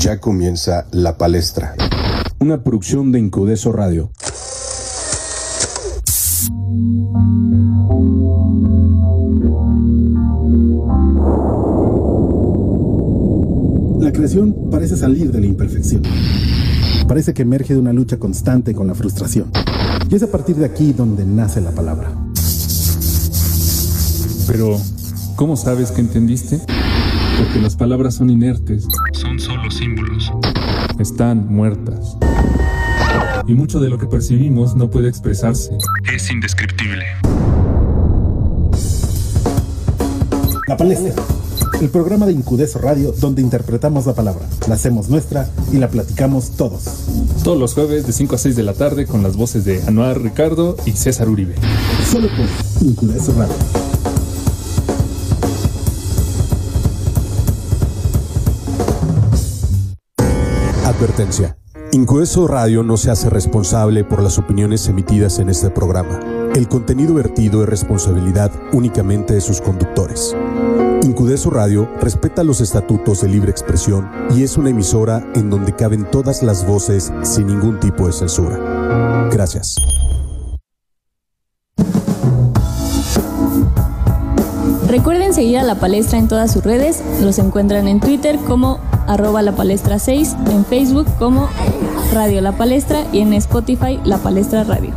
Ya comienza La Palestra. Una producción de Incudeso Radio. La creación parece salir de la imperfección. Parece que emerge de una lucha constante con la frustración. Y es a partir de aquí donde nace la palabra. Pero, ¿cómo sabes que entendiste? Porque las palabras son inertes. Son solo símbolos. Están muertas. Y mucho de lo que percibimos no puede expresarse. Es indescriptible. La palestra. El programa de Incudeso Radio donde interpretamos la palabra, la hacemos nuestra y la platicamos todos. Todos los jueves de 5 a 6 de la tarde con las voces de Anuar Ricardo y César Uribe. Solo por Incudeso Radio. Advertencia. Incudeso Radio no se hace responsable por las opiniones emitidas en este programa. El contenido vertido es responsabilidad únicamente de sus conductores. Incudeso Radio respeta los estatutos de libre expresión y es una emisora en donde caben todas las voces sin ningún tipo de censura. Gracias. Recuerden seguir a La Palestra en todas sus redes. Los encuentran en Twitter como arroba la palestra 6, en Facebook como Radio La Palestra y en Spotify La Palestra Radio.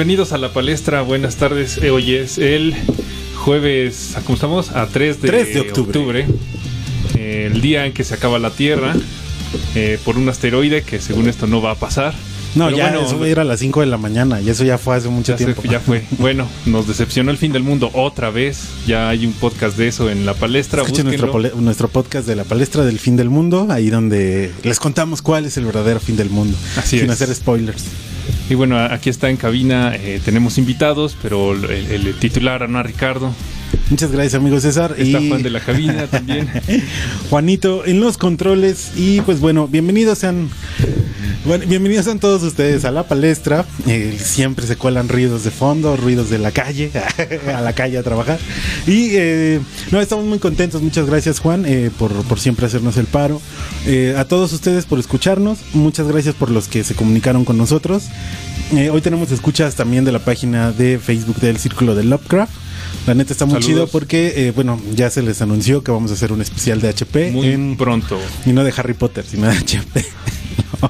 Bienvenidos a la palestra, buenas tardes. Eh, hoy es el jueves, ¿cómo estamos? A 3 de, 3 de octubre. eh, el día en que se acaba la Tierra eh, por un asteroide que según esto no va a pasar. No, Pero ya bueno, eso era a las 5 de la mañana y eso ya fue hace mucho ya, se- tiempo. ya fue. Bueno, nos decepcionó el fin del mundo otra vez. Ya hay un podcast de eso en la palestra. Escuchen nuestro podcast de la palestra del fin del mundo, ahí donde les contamos cuál es el verdadero fin del mundo, Así sin es. hacer spoilers. Y bueno, aquí está en cabina, eh, tenemos invitados, pero el, el titular, Ana Ricardo, Muchas gracias, amigo César. está y Juan de la cabina también. Juanito en los controles. Y pues bueno, bienvenidos sean. Bueno, bienvenidos sean todos ustedes a la palestra. Eh, siempre se cuelan ruidos de fondo, ruidos de la calle, a la calle a trabajar. Y eh, no, estamos muy contentos. Muchas gracias, Juan, eh, por, por siempre hacernos el paro. Eh, a todos ustedes por escucharnos. Muchas gracias por los que se comunicaron con nosotros. Eh, hoy tenemos escuchas también de la página de Facebook del Círculo de Lovecraft. La neta está muy Saludos. chido porque, eh, bueno, ya se les anunció que vamos a hacer un especial de HP Muy en, pronto. y no de Harry Potter, sino de HP. Lovecraft.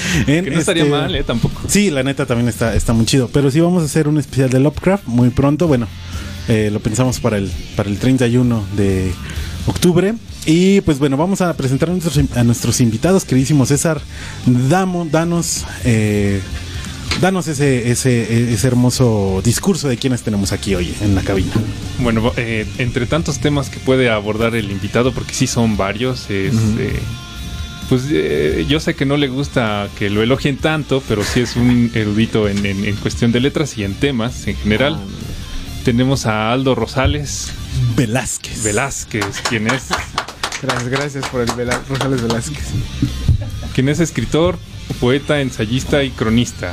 En Que no estaría este- mal, ¿eh? Tampoco. Sí, la neta también está, está muy chido. Pero sí vamos a hacer un especial de Lovecraft muy pronto. Bueno, eh, lo pensamos para el, para el 31 de octubre. Y pues bueno, vamos a presentar a nuestros, a nuestros invitados, queridísimo César. Damo, danos, eh, danos ese, ese, ese hermoso discurso de quienes tenemos aquí hoy en la cabina. Bueno, eh, entre tantos temas que puede abordar el invitado, porque sí son varios, es, eh, pues eh, yo sé que no le gusta que lo elogien tanto, pero sí es un erudito en, en- en cuestión de letras y en temas en general. Tenemos a Aldo Rosales Velázquez. Velázquez, quien es, Gracias, gracias por el Vela- Rosales Velázquez. quien es escritor, poeta, ensayista y cronista.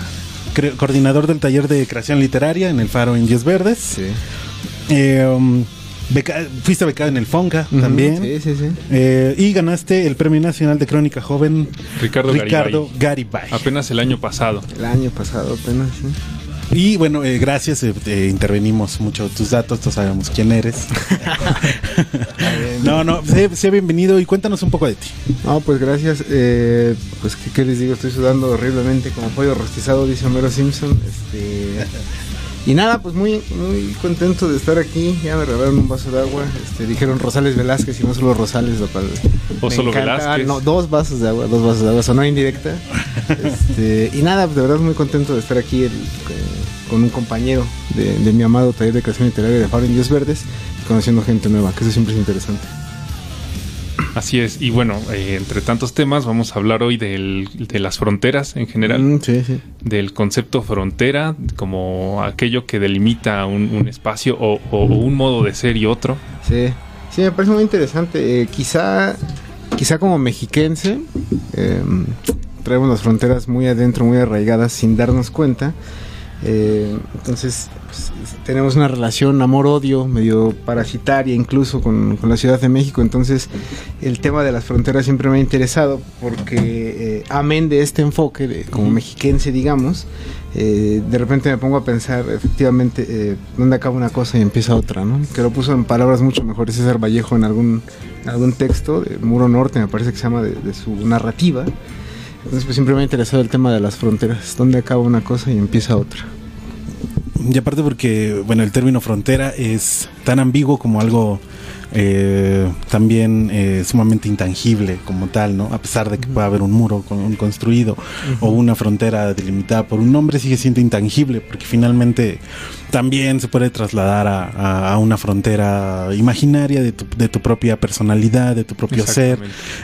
Cre- coordinador del taller de creación literaria en el Faro Indios Verdes. Sí. Eh, um, beca- fuiste becado en el FONCA también. Sí, sí, sí. Eh, y ganaste el Premio Nacional de Crónica Joven Ricardo, Ricardo Garibay. Garibay. Apenas el año pasado. El año pasado apenas. ¿sí? Y bueno, eh, gracias, eh, eh, intervenimos mucho tus datos, todos sabemos quién eres. no, no, sé, sé bienvenido y cuéntanos un poco de ti. No, pues gracias. Eh, pues, ¿qué, qué les digo? Estoy sudando horriblemente como pollo rostizado, dice Homero Simpson. Este, y nada, pues muy muy contento de estar aquí. Ya me regalaron un vaso de agua. Este, dijeron Rosales Velázquez y no solo Rosales, cual. O me solo encanta. Velázquez. Ah, no, dos vasos de agua, dos vasos de agua, sonó indirecta. Este, y nada, pues de verdad muy contento de estar aquí el- eh, con un compañero de, de mi amado taller de creación literaria de Faro Indios Verdes conociendo gente nueva, que eso siempre es interesante. Así es. Y bueno, eh, entre tantos temas, vamos a hablar hoy del- de las fronteras en general. Mm, sí, sí. del concepto frontera como aquello que delimita un, un espacio o, o un modo de ser y otro. Sí, sí, me parece muy interesante. Eh, quizá, quizá como mexiquense, eh, traemos las fronteras muy adentro, muy arraigadas sin darnos cuenta. Eh, entonces, pues, tenemos una relación amor-odio, medio parasitaria incluso con, con la Ciudad de México. Entonces, el tema de las fronteras siempre me ha interesado porque, eh, amén de este enfoque, de, como mexiquense, digamos, eh, de repente me pongo a pensar efectivamente eh, dónde acaba una cosa y empieza otra, ¿no? Que lo puso en palabras mucho mejores César Vallejo en algún, algún texto, de Muro Norte me parece que se llama, de, de su narrativa. Entonces pues siempre me ha interesado el tema de las fronteras, dónde acaba una cosa y empieza otra. Y aparte porque, bueno, el término frontera es tan ambiguo como algo eh, también eh, sumamente intangible como tal, ¿no? A pesar de que pueda haber un muro con, un construido o una frontera delimitada por un nombre, sigue siendo intangible porque finalmente también se puede trasladar a, a- a una frontera imaginaria de tu, de tu propia personalidad, de tu propio ser,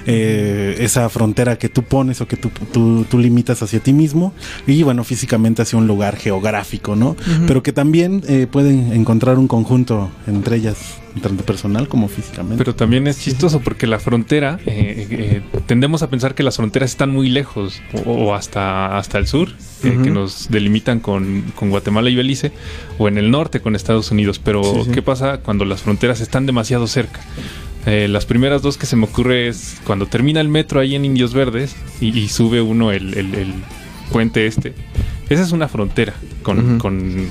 eh, esa frontera que tú pones o que tú, tú, tú limitas hacia ti mismo y bueno, físicamente hacia un lugar geográfico, ¿no? Pero que también eh, pueden encontrar un conjunto entre ellas, tanto personal como físicamente. Pero también es chistoso porque la frontera, eh, eh, tendemos a pensar que las fronteras están muy lejos o, o hasta, hasta el sur, eh, que nos delimitan con, con Guatemala y Belice, o en el norte con Estados Unidos. Pero, Sí, sí. ¿qué pasa cuando las fronteras están demasiado cerca? Eh, las primeras dos que se me ocurre es cuando termina el metro ahí en Indios Verdes y, y sube uno el, el- el puente este. Esa es una frontera con, Ujú. con,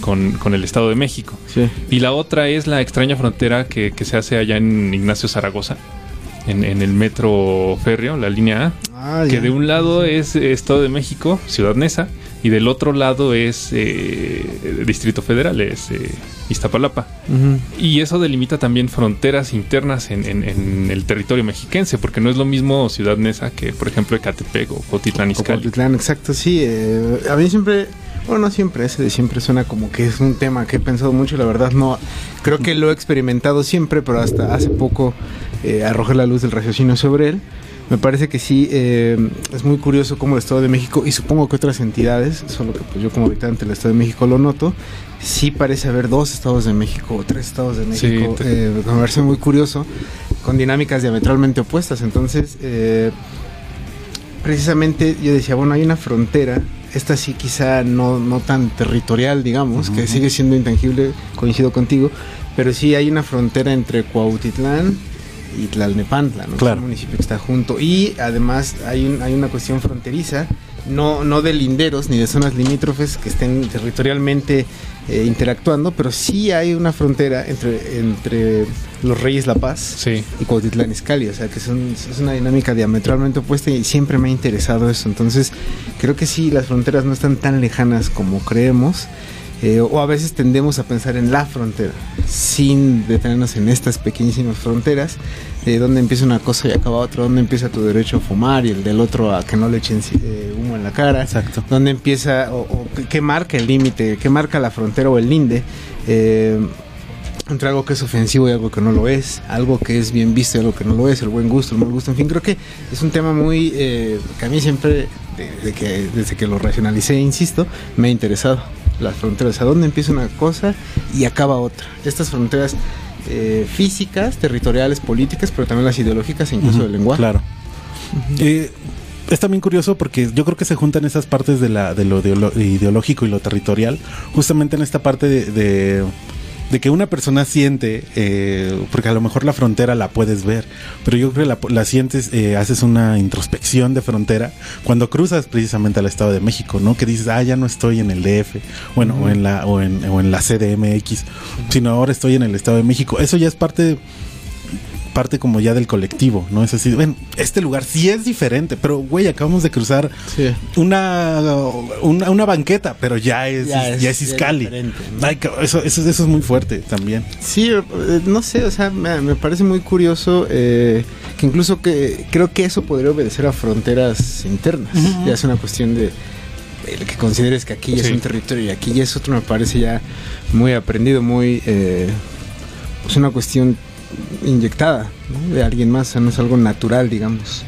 con- con el Estado de México. Sí. Y la otra es la extraña frontera que, que se hace allá en Ignacio Zaragoza, en, en el metro férreo, la línea A. Ah, que de un lado es Estado de México, Ciudad Neza, y del otro lado es eh, Distrito Federal, es eh, Iztapalapa. Y eso delimita también fronteras internas en, en- en el territorio mexiquense, porque no es lo mismo Ciudad Neza que, por ejemplo, Ecatepec o Cuautitlán Izcalli. Cuautitlán, exacto, sí. eh, a mí siempre, bueno, no siempre, ese de siempre suena como que es un tema que he pensado mucho, la verdad no, creo que lo he experimentado siempre, pero hasta hace poco eh, arrojé la luz del raciocinio sobre él. Me parece que sí, eh, es muy curioso cómo el Estado de México, y supongo que otras entidades, solo que pues yo como habitante del Estado de México lo noto, sí parece haber dos Estados de México o tres Estados de Sí, México. te- eh, me parece muy curioso, con dinámicas diametralmente opuestas. Entonces, eh, precisamente yo decía, bueno, hay una frontera, esta sí quizá no, no tan territorial, digamos, que sigue siendo intangible, coincido contigo, pero sí hay una frontera entre Cuautitlán y Tlalnepantla, ¿no? Claro. Es un municipio que está junto. Y además hay, un- hay una cuestión fronteriza, no, no de linderos ni de zonas limítrofes que estén territorialmente eh, interactuando, pero sí hay una frontera entre, entre los Reyes La Paz Sí. y Cuautitlán Izcalli, o sea que son, es una dinámica diametralmente opuesta y siempre me ha interesado eso. Entonces, creo que sí, las fronteras no están tan lejanas como creemos, eh, o a veces tendemos a pensar en la frontera, sin detenernos en estas pequeñísimas fronteras, de dónde empieza una cosa y acaba otra, dónde empieza tu derecho a fumar y el del otro a que no le echen eh, humo en la cara, Exacto. dónde empieza o, o qué- marca el límite, qué marca la frontera o el linde. eh, entre algo que es ofensivo y algo que no lo es, algo que es bien visto y algo que no lo es, el buen gusto, el mal gusto, en fin, creo que es un tema muy eh, que a mí siempre, que, desde que lo racionalicé, insisto, me ha interesado. Las fronteras, a dónde empieza una cosa y acaba otra. Estas fronteras eh, físicas, territoriales, políticas, pero también las ideológicas e incluso Ujú, del lenguaje. Claro. Eh, es también curioso porque yo creo que se juntan esas partes de, la, de lo ideológico y lo territorial, justamente en esta parte de, de- de que una persona siente, eh, porque a lo mejor la frontera la puedes ver, pero yo creo que la, la sientes, eh, haces una introspección de frontera cuando cruzas precisamente al Estado de México, ¿no? Que dices, ah, ya no estoy en el DF, bueno, o, en la, o, en, o en la CDMX, sino ahora estoy en el Estado de México. Eso ya es parte parte como ya del colectivo, ¿no? Es así, bueno, este lugar sí es diferente, pero güey, acabamos de cruzar Sí. una, una, una banqueta, pero ya es, Ya ya es- ya es Iscali. eso, eso, eso es muy fuerte también. Sí, eh, no sé, o sea, me, me parece muy curioso eh, que incluso que creo que eso podría obedecer a fronteras internas. Ya es una cuestión de el que consideres que aquí ya es un territorio y aquí ya es otro, me parece ya muy aprendido, muy... Eh, pues una cuestión inyectada ¿no? de alguien más, o sea, no es algo natural, digamos.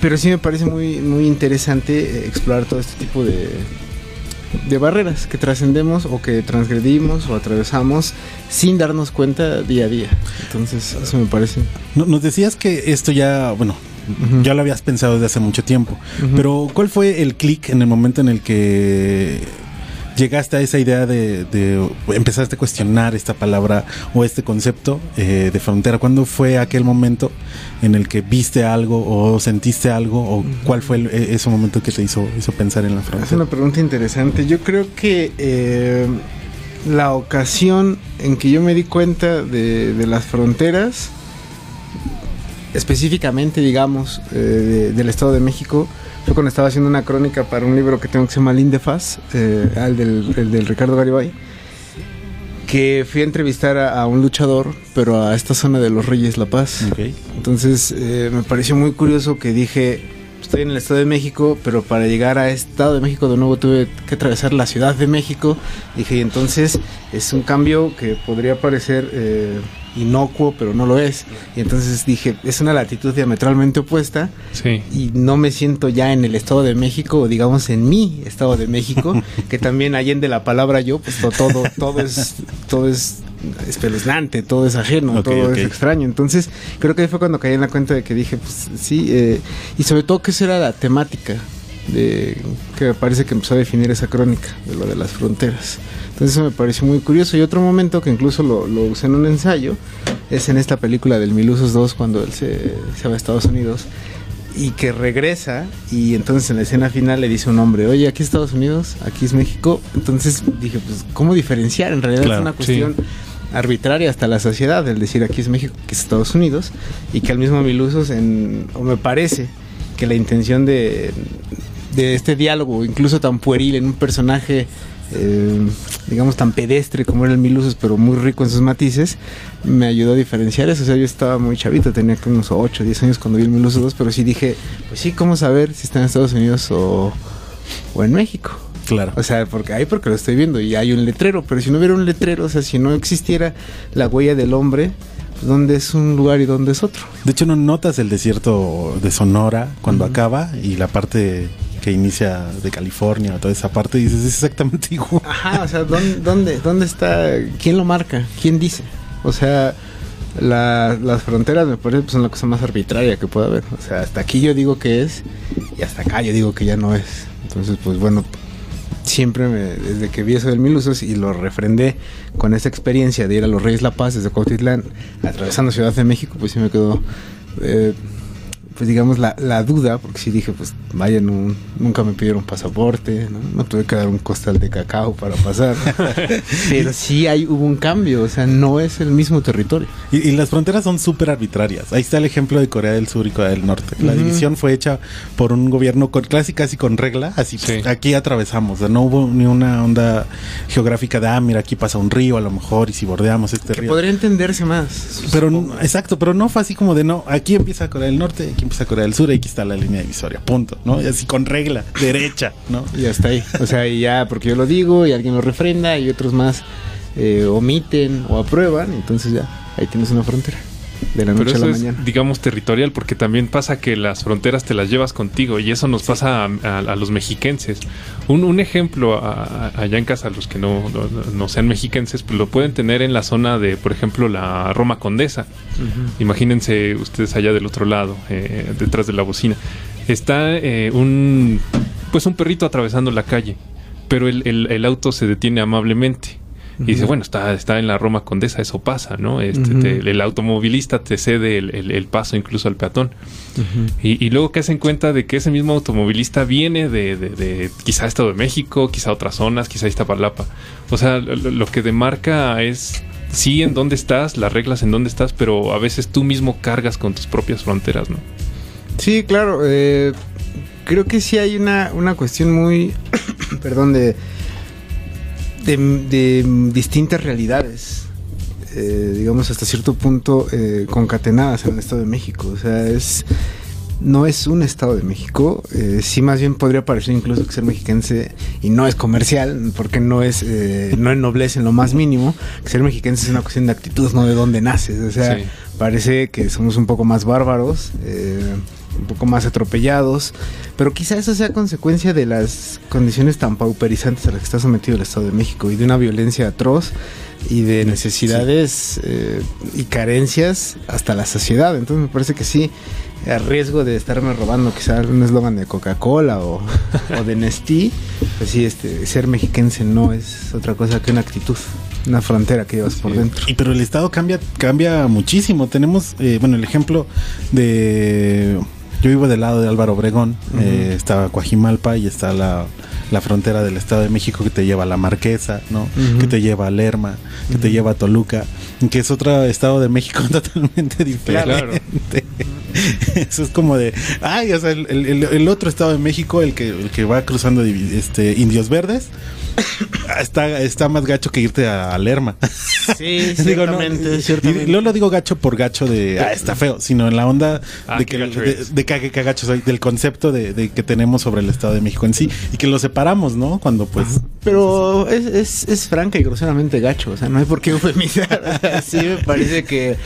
Pero sí me parece muy, muy interesante eh, explorar todo este tipo de, de barreras que trascendemos o que transgredimos o atravesamos sin darnos cuenta día a día. Entonces, eso me parece. No- Nos decías que esto ya, bueno, ya lo habías pensado desde hace mucho tiempo, pero ¿cuál fue el clic en el momento en el que llegaste a esa idea de, de- empezaste a cuestionar esta palabra o este concepto eh, de frontera? ¿Cuándo fue aquel momento en el que viste algo o sentiste algo o cuál fue el- e- ese momento que te hizo, hizo pensar en la Es frontera? una pregunta interesante. Yo creo que eh, la ocasión en que yo me di cuenta de, de las fronteras, específicamente, digamos, eh, de- del Estado de México, cuando estaba haciendo una crónica para un libro que tengo que se llama Lindefaz, eh, el, del, el del Ricardo Garibay, que fui a entrevistar a, a un luchador, pero a esta zona de los Reyes La Paz. Entonces eh, me pareció muy curioso que dije, estoy en el Estado de México, pero para llegar a Estado de México de nuevo tuve que atravesar la Ciudad de México. Dije, y entonces es un cambio que podría parecer eh, inocuo, pero no lo es. Y entonces dije, es una latitud diametralmente opuesta Sí. y no me siento ya en el Estado de México, o digamos en mi Estado de México, que también allende la palabra yo, pues to- todo, todo es, todo es espeluznante, todo es ajeno, todo es extraño. Entonces, creo que ahí fue cuando caí en la cuenta de que dije, pues sí, eh, y sobre todo que esa era la temática de que me parece que empezó a definir esa crónica de lo de las fronteras. Entonces eso me pareció muy curioso. Y otro momento que incluso lo, lo usé en un ensayo es en esta película del Milusos 2 cuando él se, se va a Estados Unidos y que regresa y entonces en la escena final le dice un hombre, oye, aquí es Estados Unidos, aquí es México. Entonces dije, pues, ¿cómo diferenciar? En realidad Claro, es una sí. Arbitraria hasta la sociedad el decir aquí es México, aquí es Estados Unidos y que al mismo Milusos, en, o me parece que la intención de, de este diálogo, incluso tan pueril en un personaje, eh, digamos, tan pedestre como era el Mil Usos, pero muy rico en sus matices, me ayudó a diferenciar eso. O sea, yo estaba muy chavito, tenía como unos 8, 10 años cuando vi el Mil Usos 2, pero sí dije, pues sí, ¿cómo saber si está en Estados Unidos o, o en México? Claro. O sea, porque ahí porque lo estoy viendo y hay un letrero, pero si no hubiera un letrero, o sea, si no existiera la huella del hombre, pues dónde es un lugar y dónde es otro. De hecho, no notas el desierto de Sonora cuando acaba y la parte que inicia de California, toda esa parte, dices, es exactamente igual. Ajá, o sea, ¿dónde, dónde, dónde está? ¿Quién lo marca? ¿Quién dice? O sea, la- las fronteras me parece que son la cosa más arbitraria que puede haber. O sea, hasta aquí yo digo que es y hasta acá yo digo que ya no es. Entonces, pues bueno, siempre me, desde que vi eso del Mil Usos y lo refrendé con esa experiencia de ir a los Reyes La Paz desde Cuautitlán, atravesando Ciudad de México, pues sí me quedó, eh, pues digamos, la, la duda, porque sí dije, pues vaya, no- nunca me pidieron pasaporte, ¿no? No tuve que dar un costal de cacao para pasar. Pero sí hay, hubo un cambio, o sea, no es el mismo territorio. Y, y las fronteras son súper arbitrarias. Ahí está el ejemplo de Corea del Sur y Corea del Norte. La división fue hecha por un gobierno con, casi casi con regla. Así, Sí. pues, aquí atravesamos. O sea, no hubo ni una onda geográfica de, ah, mira, aquí pasa un río a lo mejor y si bordeamos este Que río. podría entenderse más. Pero supongo. exacto, pero no fue así como de no, aquí empieza Corea del Norte, aquí empieza Corea del Sur, y aquí está la línea divisoria, punto, ¿no? Y así con regla, derecha, ¿no? Y hasta ahí. O sea, y ya porque yo lo digo y alguien lo refrenda y otros más eh, omiten o aprueban, entonces ya, ahí tienes una frontera. De la Pero noche a eso la es, mañana. digamos, territorial, porque también pasa que las fronteras te las llevas contigo y eso nos pasa a, a- a los mexiquenses. Un, un ejemplo a- a- allá en casa, los que no, no, no sean mexiquenses, pues lo pueden tener en la zona de, por ejemplo, la Roma Condesa. Imagínense ustedes allá del otro lado, eh, detrás de la bocina. Está eh, un, pues un perrito atravesando la calle, pero el, el- el auto se detiene amablemente. Y dice, Ujú. bueno, está, está en la Roma Condesa, eso pasa, ¿no? Este, te- el automovilista te cede el, el- el paso incluso al peatón. Y, y luego que hacen cuenta de que ese mismo automovilista viene de, de- de quizá Estado de México, quizá otras zonas, quizá Iztapalapa. O sea, lo, lo que demarca es sí en dónde estás, las reglas en dónde estás, pero a veces tú mismo cargas con tus propias fronteras, ¿no? Sí, claro. eh, creo que sí hay una, una cuestión muy, perdón, de, de, de distintas realidades, eh, digamos hasta cierto punto eh, concatenadas en el Estado de México. O sea, es no es un Estado de México. eh, sí, más bien podría parecer incluso que ser mexiquense y no es comercial, porque no es eh, no ennoblece en lo más mínimo. Que ser mexiquense es una cuestión de actitud, no de dónde naces. O sea, Sí. parece que somos un poco más bárbaros, eh, un poco más atropellados, pero quizá eso sea consecuencia de las condiciones tan pauperizantes a las que está sometido el Estado de México y de una violencia atroz y de necesidades eh, y carencias hasta la sociedad. Entonces me parece que sí, a riesgo de estarme robando quizá un eslogan de Coca-Cola o, o de Nestí, pues sí, este, ser mexiquense no es otra cosa que una actitud, una frontera que llevas por dentro. Y pero el estado cambia, cambia muchísimo. Tenemos, eh, bueno, el ejemplo de. Yo vivo del lado de Álvaro Obregón, eh, está Coajimalpa y está la, la frontera del Estado de México que te lleva a La Marquesa, ¿no? Que te lleva a Lerma, que te lleva a Toluca, que es otro Estado de México totalmente diferente. Claro. Eso es como de, ay, o sea, el, el- el otro Estado de México, el que, el que va cruzando este, Indios Verdes, está, está más gacho que irte a, a Lerma. Sí, Digo, no, ciertamente, y- ciertamente. no lo digo gacho por gacho de ah, está feo, sino en la onda Ah, de que gacho de, que- que gacho soy, del concepto de, de que tenemos sobre el Estado de México en sí y que lo separamos, ¿no? Cuando pues Pero es, es, es franca y groseramente gacho, o sea, no hay por qué eufemizar. Sí me parece que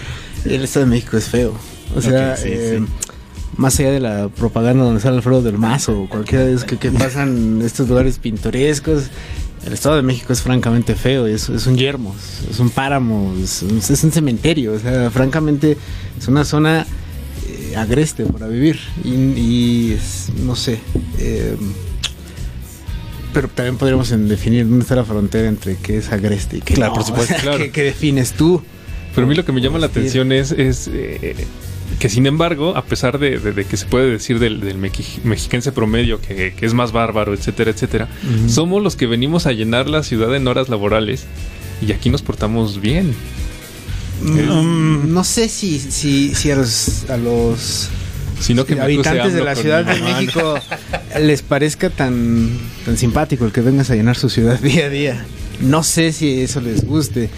el Estado de México es feo. O sea, Ok, sí, eh, sí. más allá de la propaganda donde sale Alfredo del Mazo o cualquiera de que, que pasan estos lugares pintorescos, el Estado de México es francamente feo, es, es un yermo, es un páramo, es, un- es un cementerio, o sea, francamente es una zona eh, agreste para vivir y, y es- no sé. eh, pero también podríamos definir dónde está la frontera entre qué es agreste y qué Claro, no. por supuesto, O sea, claro. ¿qué, qué defines tú? Pero a mí lo que me llama la atención es, es eh, que sin embargo, a pesar de, de- de que se puede decir del, del mexiquense promedio que, que es más bárbaro, etcétera, etcétera, somos los que venimos a llenar la ciudad en horas laborales y aquí nos portamos bien. Mm, no sé si, si, si a los, a los Sino que acuse habitantes de la Ciudad de. México les parezca tan, tan simpático el que vengas a llenar su ciudad día a día. No sé si eso les guste.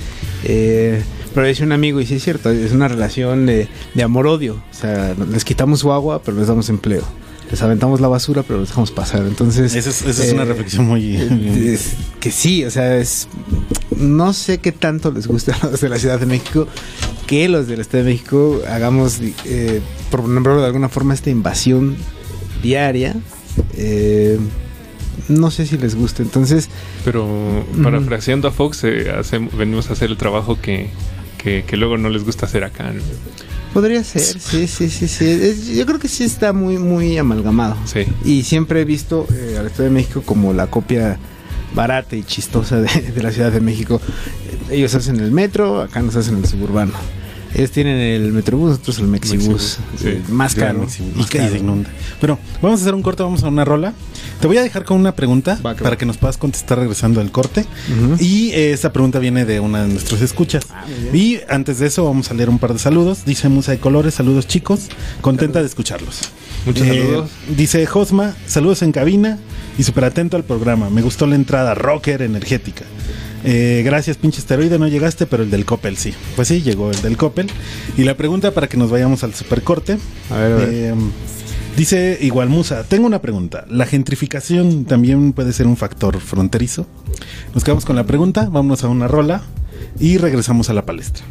Eh, pero decía un amigo, y sí es cierto, es una relación de, de amor-odio. O sea, les quitamos su agua, pero les damos empleo. Les aventamos la basura, pero los dejamos pasar. Entonces. Esa es, esa es una eh, reflexión muy... eh, es- que sí, o sea, es. No sé qué tanto les gusta a los de la Ciudad de México que los del Estado de México hagamos, eh, por nombrarlo de alguna forma, esta invasión diaria. Eh, no sé si les gusta. Entonces, Pero parafraseando a Fox, eh, venimos a hacer el trabajo que, que, que luego no les gusta hacer acá. ¿no? Podría ser, sí, sí, sí, sí. Es- yo creo que sí está muy, muy amalgamado. Sí. Y siempre he visto eh, al Estado de México como la copia barata y chistosa de, de la Ciudad de México. Ellos hacen el metro, acá nos hacen el suburbano. Ellos tienen el metrobús, nosotros el mexibús. Sí. Eh, más caro. Mexibus. más Y que caro. se inunda. Pero vamos a hacer un corte, vamos a una rola. Te voy a dejar con una pregunta Va, que para va. que nos puedas contestar regresando al corte. Y eh, esta pregunta viene de una de nuestros escuchas. Ah, y antes de eso vamos a leer un par de saludos. Dice Musa de Colores, saludos chicos. Contenta de escucharlos. Muchos Eh, saludos. Dice Josma, saludos en cabina y súper atento al programa. Me gustó la entrada rocker energética. Eh, gracias, pinche esteroide, no llegaste, pero el del Coppel sí. Pues sí, llegó el del Coppel. Y la pregunta para que nos vayamos al supercorte. A ver, a ver. Dice igual Musa, tengo una pregunta. ¿La gentrificación también puede ser un factor fronterizo? Nos quedamos con la pregunta, vámonos a una rola y regresamos a la palestra.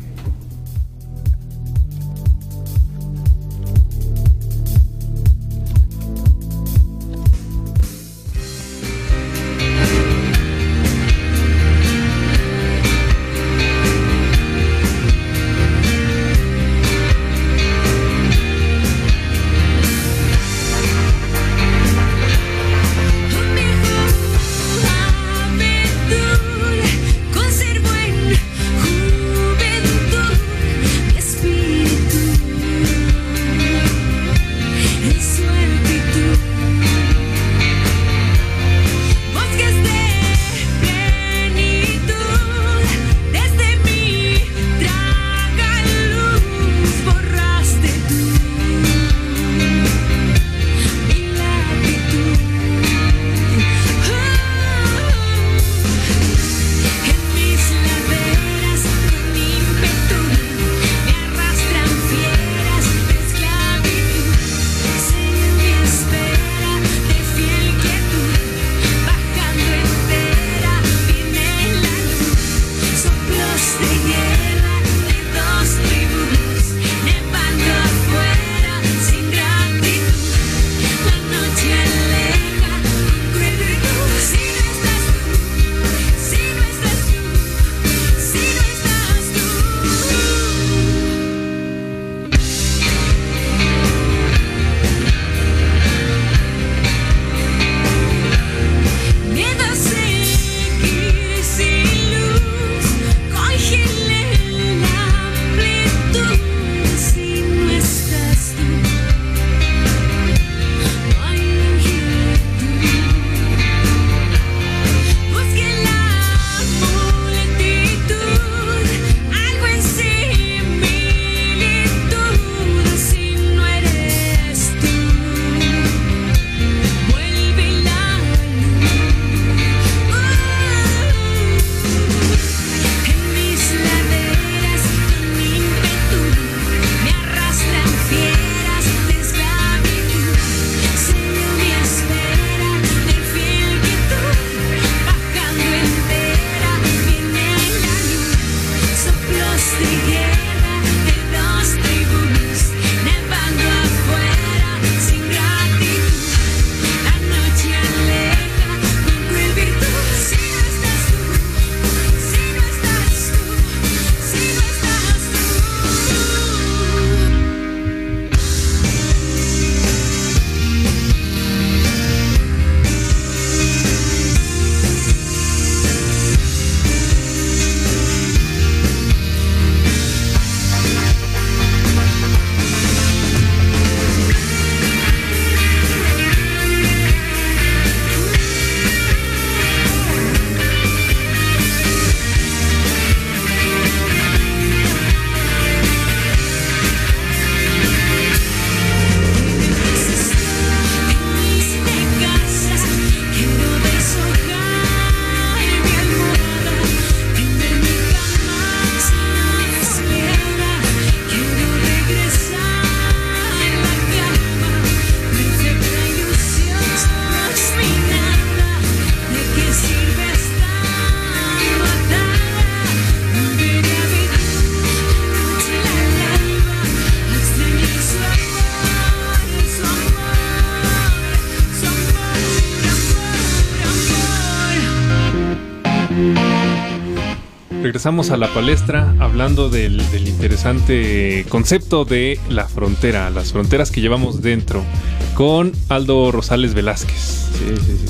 Regresamos a la palestra hablando del, interesante concepto de la frontera, las fronteras que llevamos dentro, con Aldo Rosales Velázquez.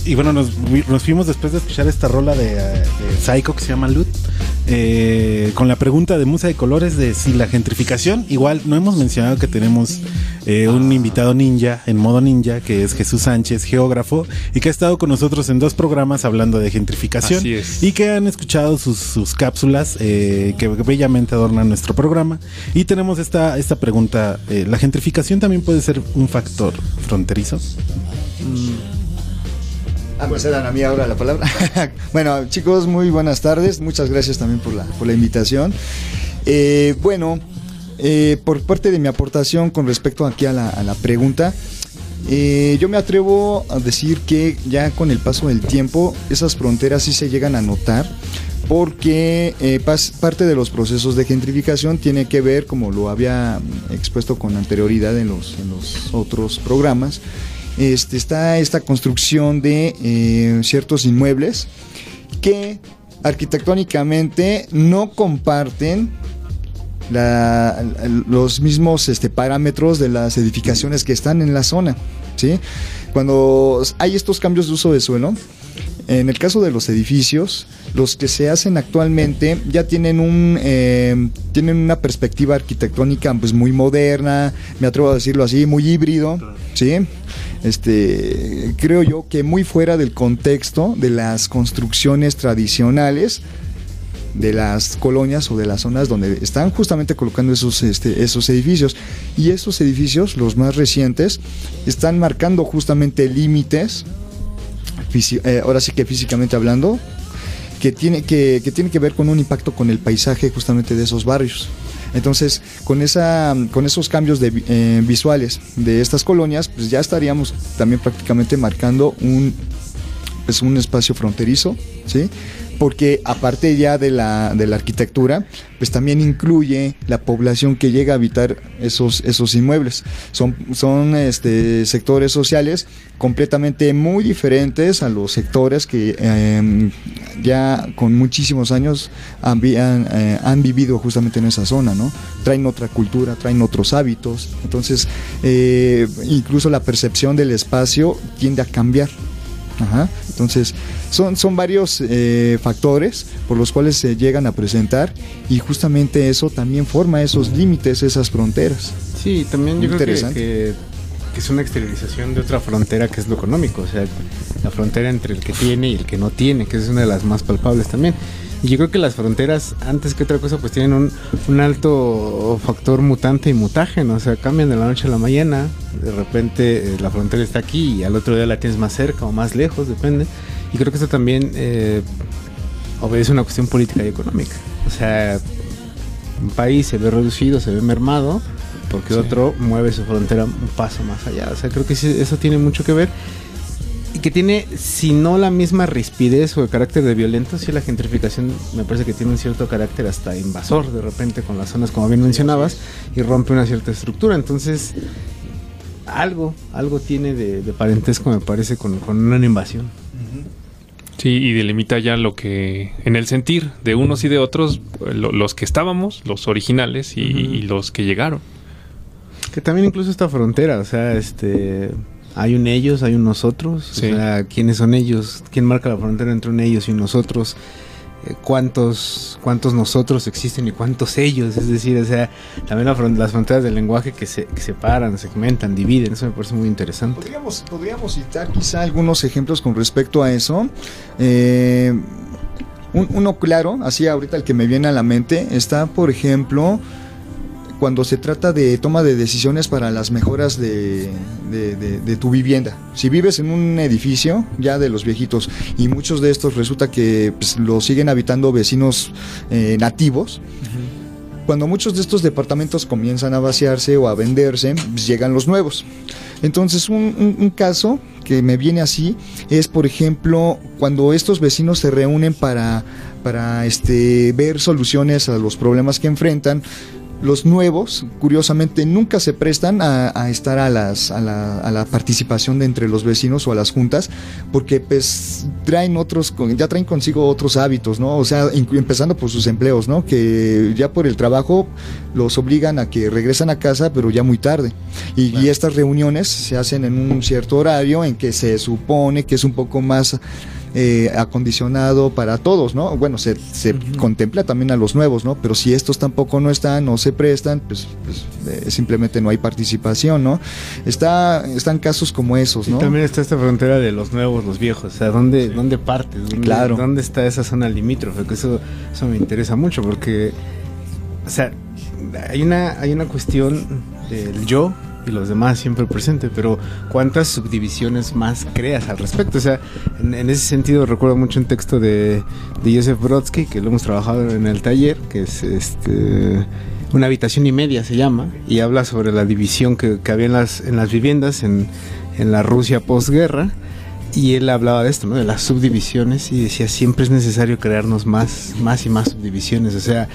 Y bueno, nos, nos fuimos después de escuchar esta rola de, de Psycho que se llama Lut, eh, con la pregunta de Musa de Colores de si la gentrificación, igual no hemos mencionado que tenemos eh, un invitado ninja, en modo ninja, que es Jesús Sánchez, geógrafo, y que ha estado con nosotros en dos programas hablando de gentrificación Así es. y que han escuchado sus, sus cápsulas eh, que bellamente adornan nuestro programa. Y tenemos esta, esta pregunta, eh, ¿la gentrificación también puede ser un factor fronterizo? Ah, me dan a mí ahora la palabra. bueno, chicos, muy buenas tardes. Muchas gracias también por la, por la invitación. Eh, bueno, eh, por parte de mi aportación con respecto aquí a la, pregunta, eh, yo me atrevo a decir que ya con el paso del tiempo esas fronteras sí se llegan a notar porque eh, parte de los procesos de gentrificación tiene que ver, como lo había expuesto con anterioridad en los, otros programas, este, está esta construcción de ciertos inmuebles que arquitectónicamente no comparten la- los mismos este, parámetros de las edificaciones que están en la zona. ¿sí? Cuando hay estos cambios de uso de suelo, en el caso de los edificios, los que se hacen actualmente ya tienen un eh, tienen una perspectiva arquitectónica pues muy moderna, me atrevo a decirlo así, muy híbrido, ¿sí? Este, creo yo que muy fuera del contexto de las construcciones tradicionales de las colonias o de las zonas donde están justamente colocando esos, este, esos edificios. Y esos edificios, los más recientes, están marcando justamente límites, eh, ahora sí que físicamente hablando, que tiene que, tiene que ver con un impacto con el paisaje justamente de esos barrios. Entonces, con, esa, con esos cambios de, eh, visuales de estas colonias, pues ya estaríamos también prácticamente marcando un, pues un espacio fronterizo, ¿sí? Porque aparte ya de la, de la arquitectura, pues también incluye la población que llega a habitar esos, esos inmuebles. Son, son este, sectores sociales completamente muy diferentes a los sectores que eh, ya con muchísimos años han, han, eh, vivido justamente en esa zona, ¿no? Traen otra cultura, traen otros hábitos. Entonces, eh, incluso la percepción del espacio tiende a cambiar. Ajá. Entonces, son, son varios eh, factores por los cuales se llegan a presentar y justamente eso también forma esos límites, esas fronteras. Sí, también yo creo que, que, que es una exteriorización de otra frontera que es lo económico, o sea, la frontera entre el que tiene y el que no tiene, que es una de las más palpables también. Y yo creo que las fronteras, antes que otra cosa, pues tienen un, un alto factor mutante y mutágeno, o sea, cambian de la noche a la mañana, de repente eh, la frontera está aquí y al otro día la tienes más cerca o más lejos, depende. Y creo que esto también eh, obedece a una cuestión política y económica. O sea, un país se ve reducido, se ve mermado, porque otro mueve su frontera un paso más allá. O sea, creo que eso tiene mucho que ver. Y que tiene, si no la misma rispidez o el carácter de violento, sí la gentrificación me parece que tiene un cierto carácter hasta invasor de repente con las zonas, como bien mencionabas, y rompe una cierta estructura. Entonces, algo, algo tiene de, de parentesco, me parece, con, con una invasión. Sí, y delimita ya lo que, en el sentir de unos y de otros, lo- los que estábamos, los originales y, los que llegaron. Que también incluso esta frontera, o sea, este hay un ellos, hay un nosotros, Sí. o sea, quiénes son ellos, quién marca la frontera entre un ellos y un nosotros, Eh, cuántos cuántos nosotros existen y cuántos ellos, es decir, o sea, también las fronteras del lenguaje que se separan, segmentan, dividen, eso me parece muy interesante. Podríamos, podríamos citar quizá algunos ejemplos con respecto a eso. Eh, un- uno claro, así ahorita el que me viene a la mente, está por ejemplo cuando se trata de toma de decisiones para las mejoras de, de- de- de tu vivienda. Si vives en un edificio ya de los viejitos y muchos de estos resulta que pues, lo siguen habitando vecinos eh, nativos, cuando muchos de estos departamentos comienzan a vaciarse o a venderse, pues, llegan los nuevos. Entonces, un, un- un caso que me viene así es, por ejemplo, cuando estos vecinos se reúnen para, para este, ver soluciones a los problemas que enfrentan. Los nuevos, curiosamente, nunca se prestan a, a estar a, las, a, la, a la participación de entre los vecinos o a las juntas, porque pues traen otros, ya traen consigo otros hábitos, ¿no? O sea, empezando por sus empleos, ¿no? Que ya por el trabajo los obligan a que regresan a casa, pero ya muy tarde. Y, y estas reuniones se hacen en un cierto horario en que se supone que es un poco más eh, acondicionado para todos, ¿no? Bueno, se, se contempla también a los nuevos, ¿no? Pero si estos tampoco no están, no se prestan, pues, pues, eh, simplemente no hay participación, ¿no? Está, están casos como esos, Y ¿no? también está esta frontera de los nuevos, los viejos. O sea, ¿dónde, dónde parte? ¿Dónde, Claro. ¿Dónde está esa zona limítrofe? Que eso, eso me interesa mucho porque, o sea, hay una, hay una cuestión del yo y los demás siempre presente, pero ¿cuántas subdivisiones más creas al respecto? O sea, en, en ese sentido recuerdo mucho un texto de, de Joseph Brodsky, que lo hemos trabajado en el taller, que es este una habitación y media se llama, y habla sobre la división que, que había en las, en las viviendas en, en la Rusia posguerra. Y él hablaba de esto, ¿no? De las subdivisiones y decía, siempre es necesario crearnos más, más y más subdivisiones. O sea,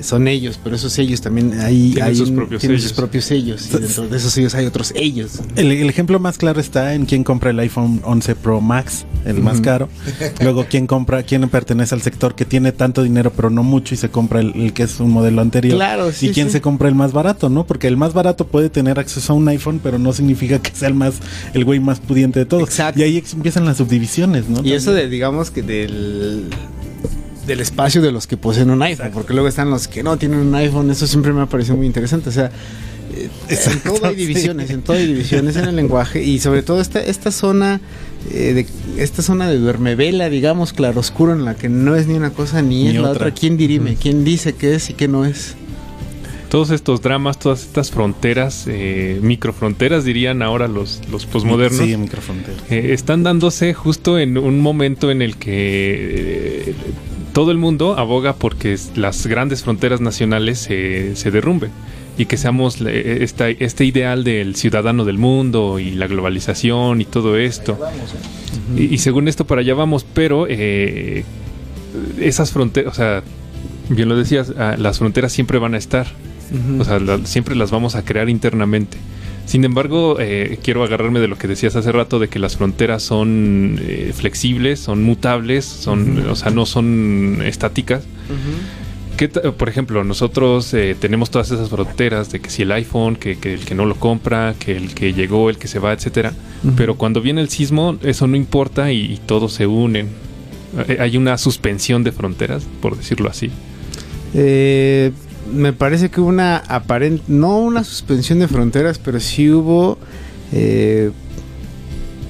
son ellos, pero esos sellos también hay, Tienen hay sus un- propios tienen sellos. sus propios sellos. Y dentro de esos sellos hay otros ellos. El, el ejemplo más claro está en quién compra el iPhone 11 Pro Max, el más caro. Luego quién compra, quién pertenece al sector que tiene tanto dinero pero no mucho y se compra el, el que es un modelo anterior. Claro, sí, y quién sí. se compra el más barato, ¿no? Porque el más barato puede tener acceso a un iPhone, pero no significa que sea el más, el güey más pudiente de todos. Exacto. Y ahí empiezan las subdivisiones, ¿no? Y eso de, digamos que del, del espacio de los que poseen un iPhone, porque luego están los que no tienen un iPhone, eso siempre me ha parecido muy interesante. O sea, eh, en todo hay sí. divisiones, en todo hay divisiones en el lenguaje y sobre todo esta, esta zona eh, de esta zona de duermevela, digamos, claroscuro, en la que no es ni una cosa ni, Ni es la otra. otra. ¿Quién dirime? ¿Quién dice qué es y qué no es? Todos estos dramas, todas estas fronteras, eh, microfronteras dirían ahora los, los posmodernos, Sí, eh, están dándose justo en un momento en el que eh, todo el mundo aboga porque las grandes fronteras nacionales se, se derrumben y que seamos esta- este ideal del ciudadano del mundo y la globalización y todo esto. Y, y según esto para allá vamos, pero eh, esas fronteras, o sea, bien lo decías, ah, las fronteras siempre van a estar. O sea, la- siempre las vamos a crear internamente. Sin embargo, eh, quiero agarrarme de lo que decías hace rato, de que las fronteras son eh, flexibles, son mutables, son, o sea, no son estáticas. ¿Qué ta- por ejemplo, nosotros eh, tenemos todas esas fronteras de que si el iPhone, que, que el que no lo compra, que el que llegó, el que se va, etcétera. Pero cuando viene el sismo, eso no importa y, y todos se unen. Eh, Hay una suspensión de fronteras, por decirlo así. Eh, me parece que hubo una aparente, no una suspensión de fronteras, pero sí hubo eh,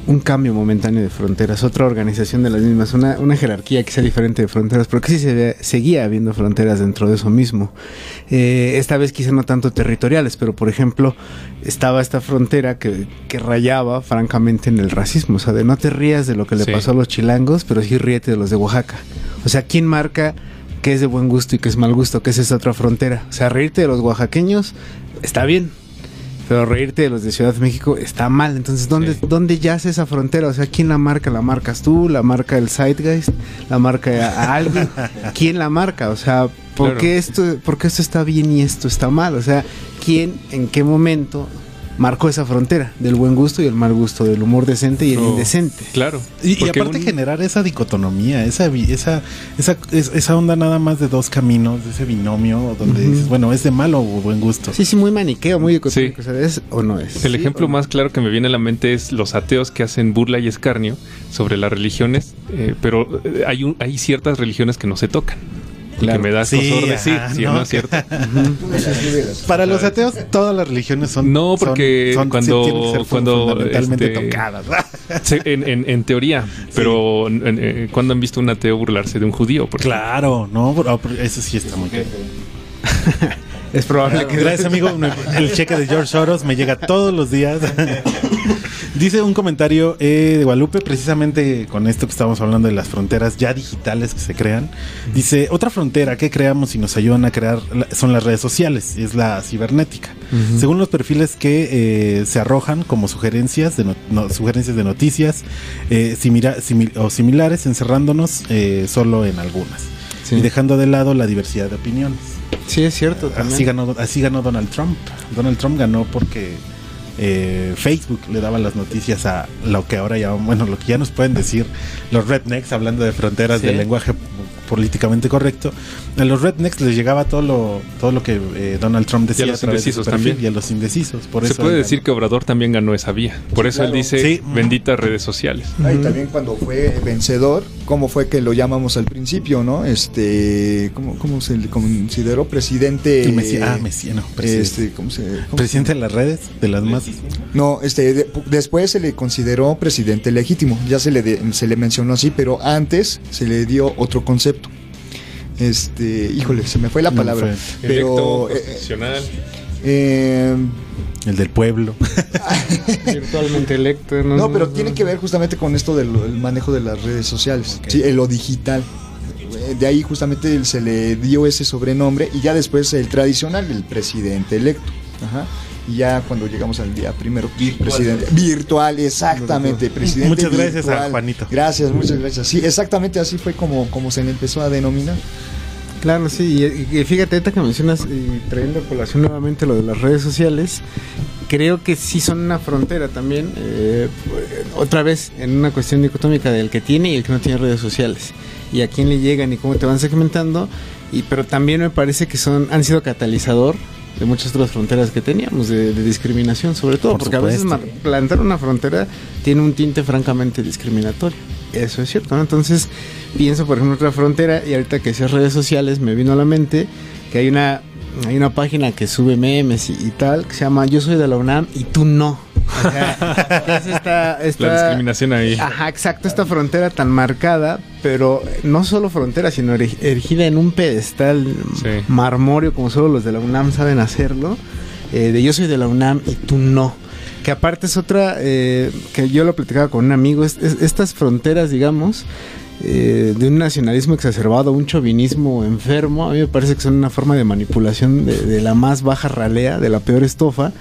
un cambio momentáneo de fronteras, otra organización de las mismas, una, una jerarquía quizá diferente de fronteras, porque sí se ve- seguía habiendo fronteras dentro de eso mismo. Eh, esta vez quizá no tanto territoriales, pero por ejemplo estaba esta frontera que, que rayaba francamente en el racismo, o sea, de no te rías de lo que le Sí. pasó a los chilangos, pero sí ríete de los de Oaxaca. O sea, ¿quién marca qué es de buen gusto y qué es mal gusto? ¿Qué es esa otra frontera? O sea, reírte de los oaxaqueños está bien, pero reírte de los de Ciudad de México está mal. Entonces, ¿dónde, Sí. ¿dónde yace esa frontera? O sea, ¿quién la marca? ¿La marcas tú? ¿La marca el Zeitgeist? ¿La marca a, a alguien? ¿Quién la marca? O sea, ¿por, Claro. qué esto, ¿por qué esto está bien y esto está mal? O sea, ¿quién en qué momento marcó esa frontera del buen gusto y el mal gusto, del humor decente y el indecente? Claro. Y, aparte un- generar esa dicotomía, esa, esa, esa, es- esa onda nada más de dos caminos, de ese binomio donde dices, bueno, es de malo o buen gusto. Sí, sí, muy maniqueo, muy dicotómico. Sí. O sea, ¿es o no es? El ¿Sí ejemplo no? más claro que me viene a la mente es los ateos que hacen burla y escarnio sobre las religiones, eh, pero eh, hay, un- hay ciertas religiones que no se tocan. Claro. que me da Sí, cosor decir, ajá, ¿sí o no, no es cierto? Para los ateos, todas las religiones son. No, porque son- son- cuando- sí, cuando, fundamentalmente este, tocadas. Sí, en, en- en teoría, pero en- en- eh, ¿cuándo han visto un ateo burlarse de un judío? Por claro, no, bro, pero eso sí está muy bien. Es probable que Gracias, amigo. El cheque de George Soros me llega todos los días. Dice un comentario eh, de Guadalupe, precisamente con esto que estamos hablando de las fronteras ya digitales que se crean. Dice, otra frontera que creamos y nos ayudan a crear son las redes sociales, es la cibernética. Según los perfiles que eh, se arrojan como sugerencias de, no- no- sugerencias de noticias eh, simila- simil- o similares, encerrándonos eh, solo en algunas. Sí. y dejando de lado la diversidad de opiniones. Sí, es cierto. también. Así ganó, así ganó Donald Trump. Donald Trump ganó porque eh, Facebook le daba las noticias a lo que ahora llaman, bueno, lo que ya nos pueden decir los rednecks, hablando de fronteras Sí. del lenguaje políticamente correcto. A los rednecks les llegaba todo lo, todo lo que eh, Donald Trump decía Y a los indecisos perfil, también. Y a los indecisos. Por Se eso puede decir ganó. que Obrador también ganó esa vía. Por eso él dice Sí. benditas redes sociales. Ah, y también cuando fue vencedor, ¿cómo fue que lo llamamos al principio, no? Este, ¿cómo, cómo se le consideró presidente? Messi- ah, Messi- no, presidente. Este, ¿cómo se, cómo Presidente de las redes, de las masas. No, este, de- después se le consideró presidente legítimo, ya se le, de- se le mencionó así, pero antes se le dio otro concepto. Este, híjole, se me fue la No, palabra. fue Pero, eh, eh, El del pueblo. Virtualmente electo. no, pero tiene que ver justamente con esto del el manejo de las redes sociales, sí, en lo digital. Eh, De ahí justamente se le dio ese sobrenombre y ya después el tradicional, el presidente electo. Ajá. Y ya cuando llegamos al día primero, presidente virtual, exactamente, presidente Muchas gracias a virtual. Juanito. Gracias, muchas gracias. Sí, exactamente así fue como, como se le empezó a denominar. Claro, sí. Y, y fíjate, ahorita que mencionas, y trayendo a colación nuevamente lo de las redes sociales, creo que sí son una frontera también. eh, otra vez, en una cuestión dicotómica del que tiene y el que no tiene redes sociales. Y a quién le llegan y cómo te van segmentando. Y, pero también me parece que son han sido catalizador de muchas otras fronteras que teníamos, de, de discriminación sobre todo. Por porque a veces plantar una frontera tiene un tinte francamente discriminatorio. Eso es cierto, ¿no? Entonces pienso, por ejemplo, otra frontera y ahorita que decías redes sociales me vino a la mente que hay una hay una página que sube memes y, y tal que se llama Yo soy de la UNAM y tú no. Es esta- esta- La discriminación ahí. Ajá, exacto, esta frontera tan marcada, pero no solo frontera, sino eri- erigida en un pedestal Sí. marmóreo, como solo los de la UNAM saben hacerlo, eh, de yo soy de la UNAM y tú no. Que aparte es otra, eh, que yo lo platicaba con un amigo, es- es- estas fronteras, digamos, eh, de un nacionalismo exacerbado, un chauvinismo enfermo, a mí me parece que son una forma de manipulación de, de la más baja ralea, de la peor estofa.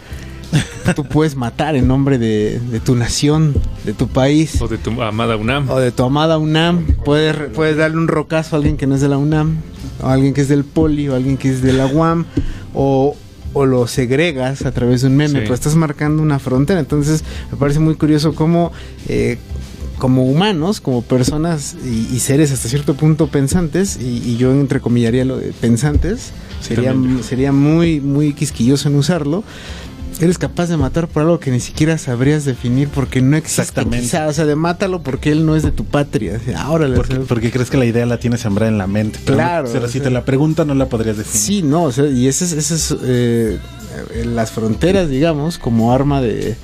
Tú puedes matar en nombre de, de tu nación, de tu país. O de tu amada UNAM. O de tu amada UNAM. Puedes, puedes darle un rocazo a alguien que no es de la UNAM. O a alguien que es del Poli. O a alguien que es de la UAM. O, o lo segregas a través de un meme. Sí. Pero estás marcando una frontera. Entonces me parece muy curioso cómo... eh, como humanos, como personas y, y seres hasta cierto punto pensantes, y, y yo entrecomillaría lo de pensantes, sería, sería muy, muy quisquilloso en usarlo. Eres capaz de matar por algo que ni siquiera sabrías definir porque no existe. Exactamente. Quizá, o sea, de mátalo porque él no es de tu patria. O sea, ahora le- Porque, porque crees que la idea la tienes sembrada en la mente. Pero, Claro, Pero si sea- te la preguntan, no la podrías definir. Sí, no, o sea, y ese es, ese es eh, eh, las fronteras, digamos, como arma de,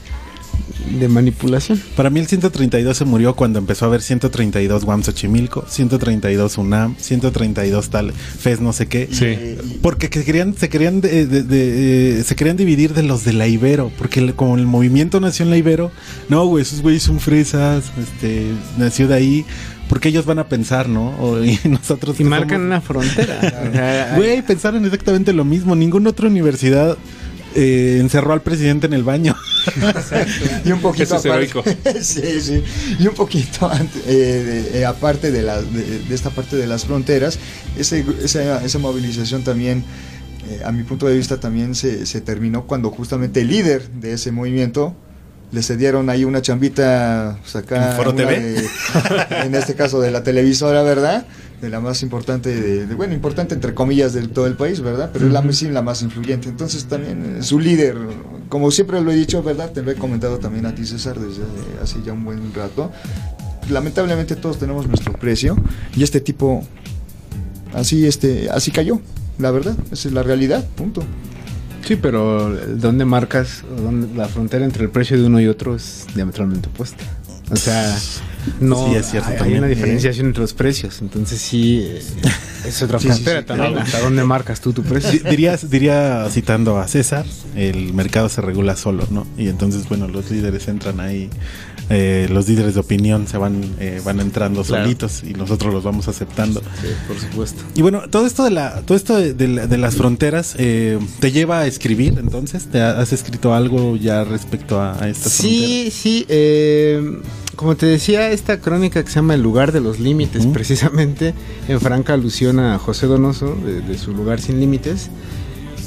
de manipulación. Para mí el 132 se murió cuando empezó a haber 132 UAM Xochimilco, 132 UNAM, 132 tal, FES no sé qué. Sí. Porque que querían, se querían de- de- de- eh, se querían dividir de los de la Ibero, porque el- como el movimiento nació en la Ibero, no, güey, esos güeyes son fresas, este, nació de ahí, porque ellos van a pensar, ¿no? O- y nosotros Y marcan somos- una frontera. Güey, pensaron exactamente lo mismo. Ninguna otra universidad eh, encerró al presidente en el baño. Y un poquito Eso es aparte, sí, sí. Y un poquito ante- eh, de- eh, aparte de, la, de, de esta parte de las fronteras, ese, esa, esa movilización también, eh, a mi punto de vista, también se, se terminó cuando justamente el líder de ese movimiento le cedieron ahí una chambita, pues acá, ¿En Foro una TV? de- en este caso de la televisora, ¿verdad? De la más importante, de, de- bueno, importante entre comillas de todo el país, ¿verdad? Pero es la, sí, la más influyente. Entonces también eh, su líder, como siempre lo he dicho, ¿verdad? Te lo he comentado también a ti, César, desde hace ya un buen rato. Lamentablemente todos tenemos nuestro precio y este tipo así, este, así cayó. La verdad, esa es la realidad, punto. Sí, pero ¿dónde marcas dónde- la frontera entre el precio de uno y otro es diametralmente opuesta? O sea, no Sí, es cierto hay, hay también, una ¿eh? diferenciación entre los precios. Entonces sí, eh, es otra sí, frontera sí, también. claro. ¿Hasta dónde marcas tú tu precio? Di- Dirías, diría citando a César, el mercado se regula solo, ¿no? Y entonces, bueno, los líderes entran ahí eh, los líderes de opinión se van, eh, van entrando Claro. solitos y nosotros los vamos aceptando. Sí, por supuesto. Y bueno, todo esto de la, todo esto de, de la- de las fronteras eh, te lleva a escribir, entonces, ¿te ha- has escrito algo ya respecto a, a estas fronteras? Sí, sí. eh, como te decía, esta crónica que se llama El lugar de los límites, precisamente en franca alusión a José Donoso, de, de su lugar sin límites,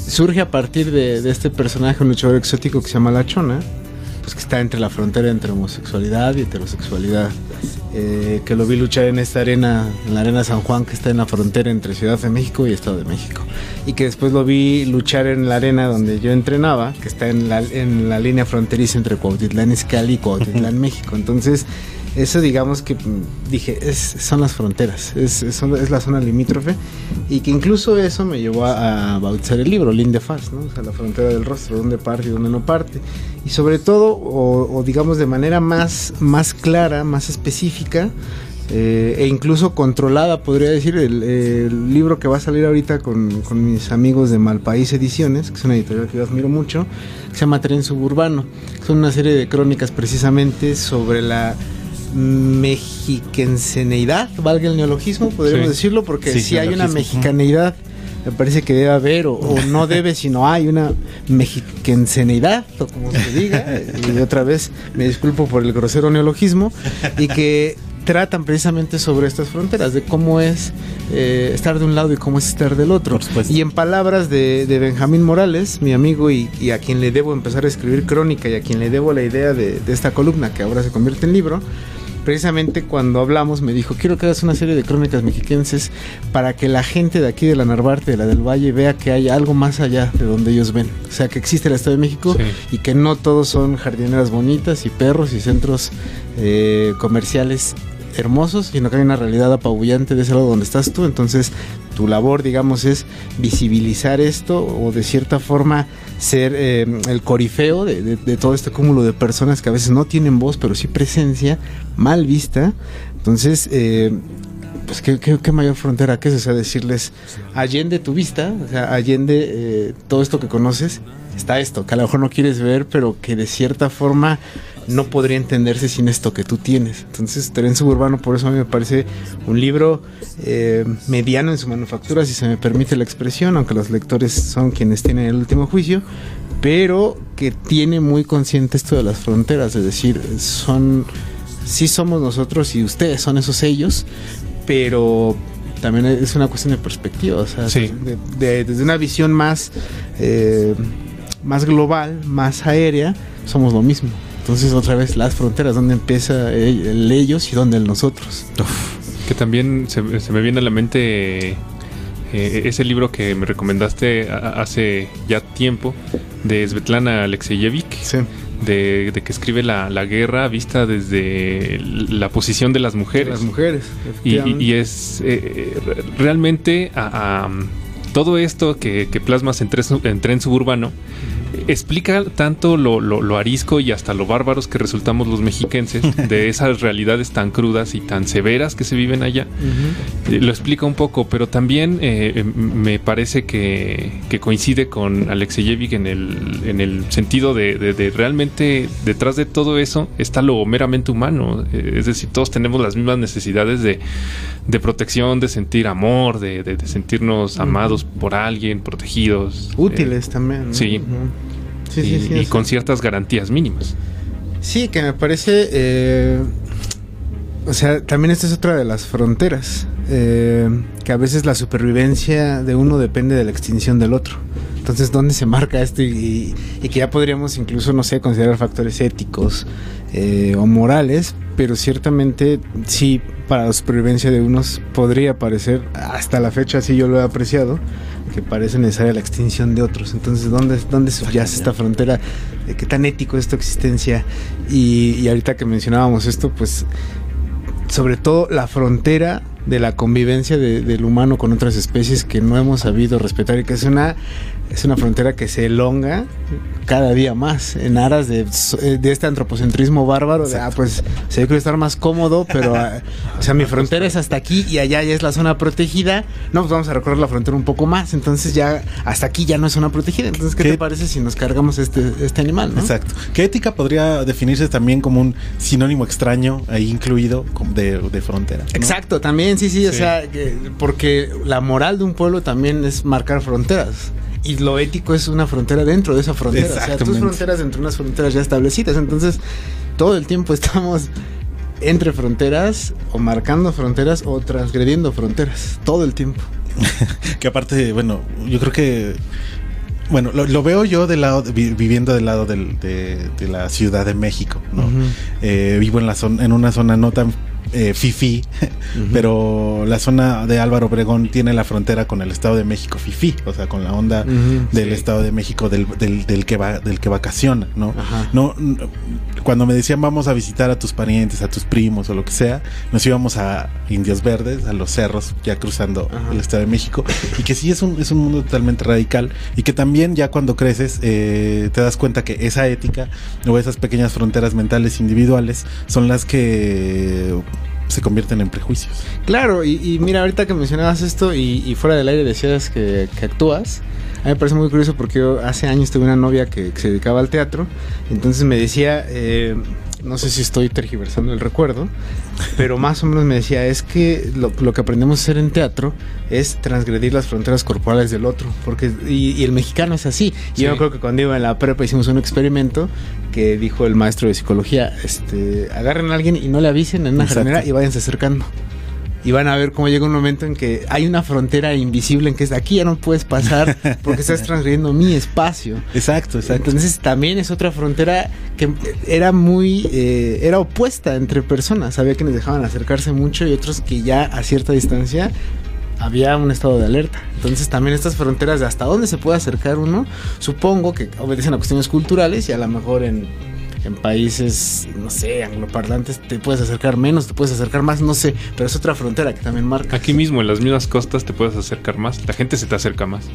surge a partir de, de este personaje, un luchador exótico que se llama La Chona, pues que está entre la frontera entre homosexualidad y heterosexualidad. eh, que lo vi luchar en esta arena, en la arena San Juan, que está en la frontera entre Ciudad de México y Estado de México. Y que después lo vi luchar en la arena donde yo entrenaba, que está en la, en la línea fronteriza entre Cuautitlán Izcalli y Cuautitlán, México. Entonces, eso digamos que mm, dije, es, son las fronteras, es, es, es la zona limítrofe y que incluso eso me llevó a, a bautizar el libro, Linde Faz, ¿no? O sea, la frontera del rostro, dónde parte y dónde no parte. Y sobre todo, o, o digamos de manera más, más clara, más específica, eh, e incluso controlada, podría decir, el, el libro que va a salir ahorita con, con mis amigos de Malpaís Ediciones, que es una editorial que yo admiro mucho, que se llama Tren Suburbano. Son una serie de crónicas precisamente sobre la mexiquenseneidad, valga el neologismo, podríamos Sí. decirlo, porque Sí, si hay una mexicaneidad, me parece que debe haber, o, o no debe, sino hay una mexiquenseneidad, o como se diga, y otra vez me disculpo por el grosero neologismo, y que tratan precisamente sobre estas fronteras, de cómo es eh, estar de un lado y cómo es estar del otro. Y en palabras de, de Benjamín Morales, mi amigo y, y a quien le debo empezar a escribir crónica y a quien le debo la idea de, de esta columna que ahora se convierte en libro, precisamente cuando hablamos me dijo, quiero que hagas una serie de crónicas mexiquenses para que la gente de aquí de la Narvarte, de la del Valle, vea que hay algo más allá de donde ellos ven. O sea, que existe el Estado de México Sí. y que no todos son jardineras bonitas y perros y centros eh, comerciales hermosos, sino que hay una realidad apabullante de ese lado donde estás tú. Entonces, tu labor, digamos, es visibilizar esto o de cierta forma ser eh, el corifeo de, todo este cúmulo de personas que a veces no tienen voz, pero sí presencia, mal vista. Entonces, eh, pues ¿qué, qué, qué mayor frontera que es, o sea, decirles, allende tu vista, o sea, allende eh, todo esto que conoces, está esto, que a lo mejor no quieres ver, pero que de cierta forma no podría entenderse sin esto que tú tienes. Entonces, Tren Suburbano, por eso a mí me parece un libro eh, mediano en su manufactura, si se me permite la expresión, aunque los lectores son quienes tienen el último juicio, pero que tiene muy consciente esto de las fronteras, es decir, son, sí somos nosotros y ustedes son esos ellos, pero también es una cuestión de perspectiva, o sea, Sí. de- de- desde una visión más, eh, más global, más aérea, somos lo mismo. Entonces otra vez las fronteras, donde empieza el, el ellos y donde el nosotros. Que también se, se me viene a la mente eh, ese libro que me recomendaste a- hace ya tiempo de Svetlana Alexeyevich, Sí. de, de que escribe la, la guerra vista desde la posición de las mujeres. Las mujeres. Y, y- es eh, re- realmente a- a, todo esto que, que plasmas en, Tren- en Tren Suburbano explica tanto lo, lo- lo arisco y hasta lo bárbaros que resultamos los mexiquenses de esas realidades tan crudas y tan severas que se viven allá. Eh, Lo explica un poco, pero también eh, eh, me parece que, que coincide con Alexeyevich en el, en el sentido de, de- de realmente detrás de todo eso está lo meramente humano. Eh, es decir, todos tenemos las mismas necesidades de, de protección, de sentir amor, de, sentirnos amados por alguien, protegidos. eh, Útiles también. ¿no? sí. Sí, y, sí, sí, con ciertas garantías mínimas. Sí, que me parece. eh, o sea, también esta es otra de las fronteras. eh, que a veces la supervivencia de uno depende de la extinción del otro. Entonces, ¿dónde se marca esto? Y, y que ya podríamos incluso, no sé, considerar factores éticos eh, o morales, pero ciertamente sí, para la supervivencia de unos podría parecer, hasta la fecha así yo lo he apreciado, que parece necesaria la extinción de otros. Entonces, ¿dónde, dónde subyace esta frontera? ¿De qué tan ético es tu existencia? Y, y ahorita que mencionábamos esto, pues sobre todo la frontera de la convivencia de- del humano con otras especies que no hemos sabido respetar y que es una es una frontera que se elonga cada día más en aras de, de este antropocentrismo bárbaro de, ah, pues se quiero estar más cómodo pero ah, o sea mi frontera es hasta aquí y allá ya es la zona protegida no pues vamos a recorrer la frontera un poco más entonces ya hasta aquí ya no es zona protegida entonces qué, ¿Qué? te parece si nos cargamos este este animal ¿no? Exacto. ¿Qué ética podría definirse también como un sinónimo extraño ahí incluido como de, de frontera? ¿no? Exacto, también, sí, sí, o sea, que- porque la moral de un pueblo también es marcar fronteras. Y lo ético es una frontera dentro de esa frontera. O sea, tus fronteras dentro de unas fronteras ya establecidas. Entonces, todo el tiempo estamos entre fronteras, o marcando fronteras, o transgrediendo fronteras. Todo el tiempo. Que aparte, bueno, yo creo que. Bueno, lo, lo veo yo del lado, vi- viviendo del lado del- de, de la Ciudad de México, ¿no? Eh, vivo en la zona, en una zona no tan eh, fifi, pero la zona de Álvaro Obregón tiene la frontera con el Estado de México fifi, o sea, con la onda del sí. Estado de México del, del, del que va, del que vacaciona, ¿no? Ajá. No, cuando me decían vamos a visitar a tus parientes, a tus primos o lo que sea, nos íbamos a Indios Verdes, a los cerros, ya cruzando Ajá. el Estado de México, y que sí es un, es un mundo totalmente radical, y que también ya cuando creces eh, te das cuenta que esa ética o esas pequeñas fronteras mentales individuales son las que se convierten en prejuicios. Claro, y, mira, ahorita que mencionabas esto y, fuera del aire decías que, actúas, a mí me parece muy curioso porque yo hace años tuve una novia que, que se dedicaba al teatro, entonces me decía, eh, no sé si estoy tergiversando el recuerdo, pero más o menos me decía, es que lo, lo que aprendemos a hacer en teatro es transgredir las fronteras corporales del otro, porque y, y el mexicano es así. Yo creo que cuando iba en la prepa hicimos un experimento que dijo el maestro de psicología, este, agarren a alguien y no le avisen en una Exacto. y váyanse acercando y van a ver cómo llega un momento en que hay una frontera invisible en que es aquí ya no puedes pasar porque estás transgrediendo mi espacio. Exacto, exacto. Entonces también es otra frontera que era muy, eh, era opuesta entre personas. Había quienes dejaban acercarse mucho y otros que ya a cierta distancia había un estado de alerta. Entonces también estas fronteras de hasta dónde se puede acercar uno, supongo que obedecen a cuestiones culturales y a lo mejor en, en países, no sé, angloparlantes te puedes acercar menos, te puedes acercar más, no sé, pero es otra frontera que también marca. Aquí mismo, en las mismas costas, te puedes acercar más. La gente se te acerca más.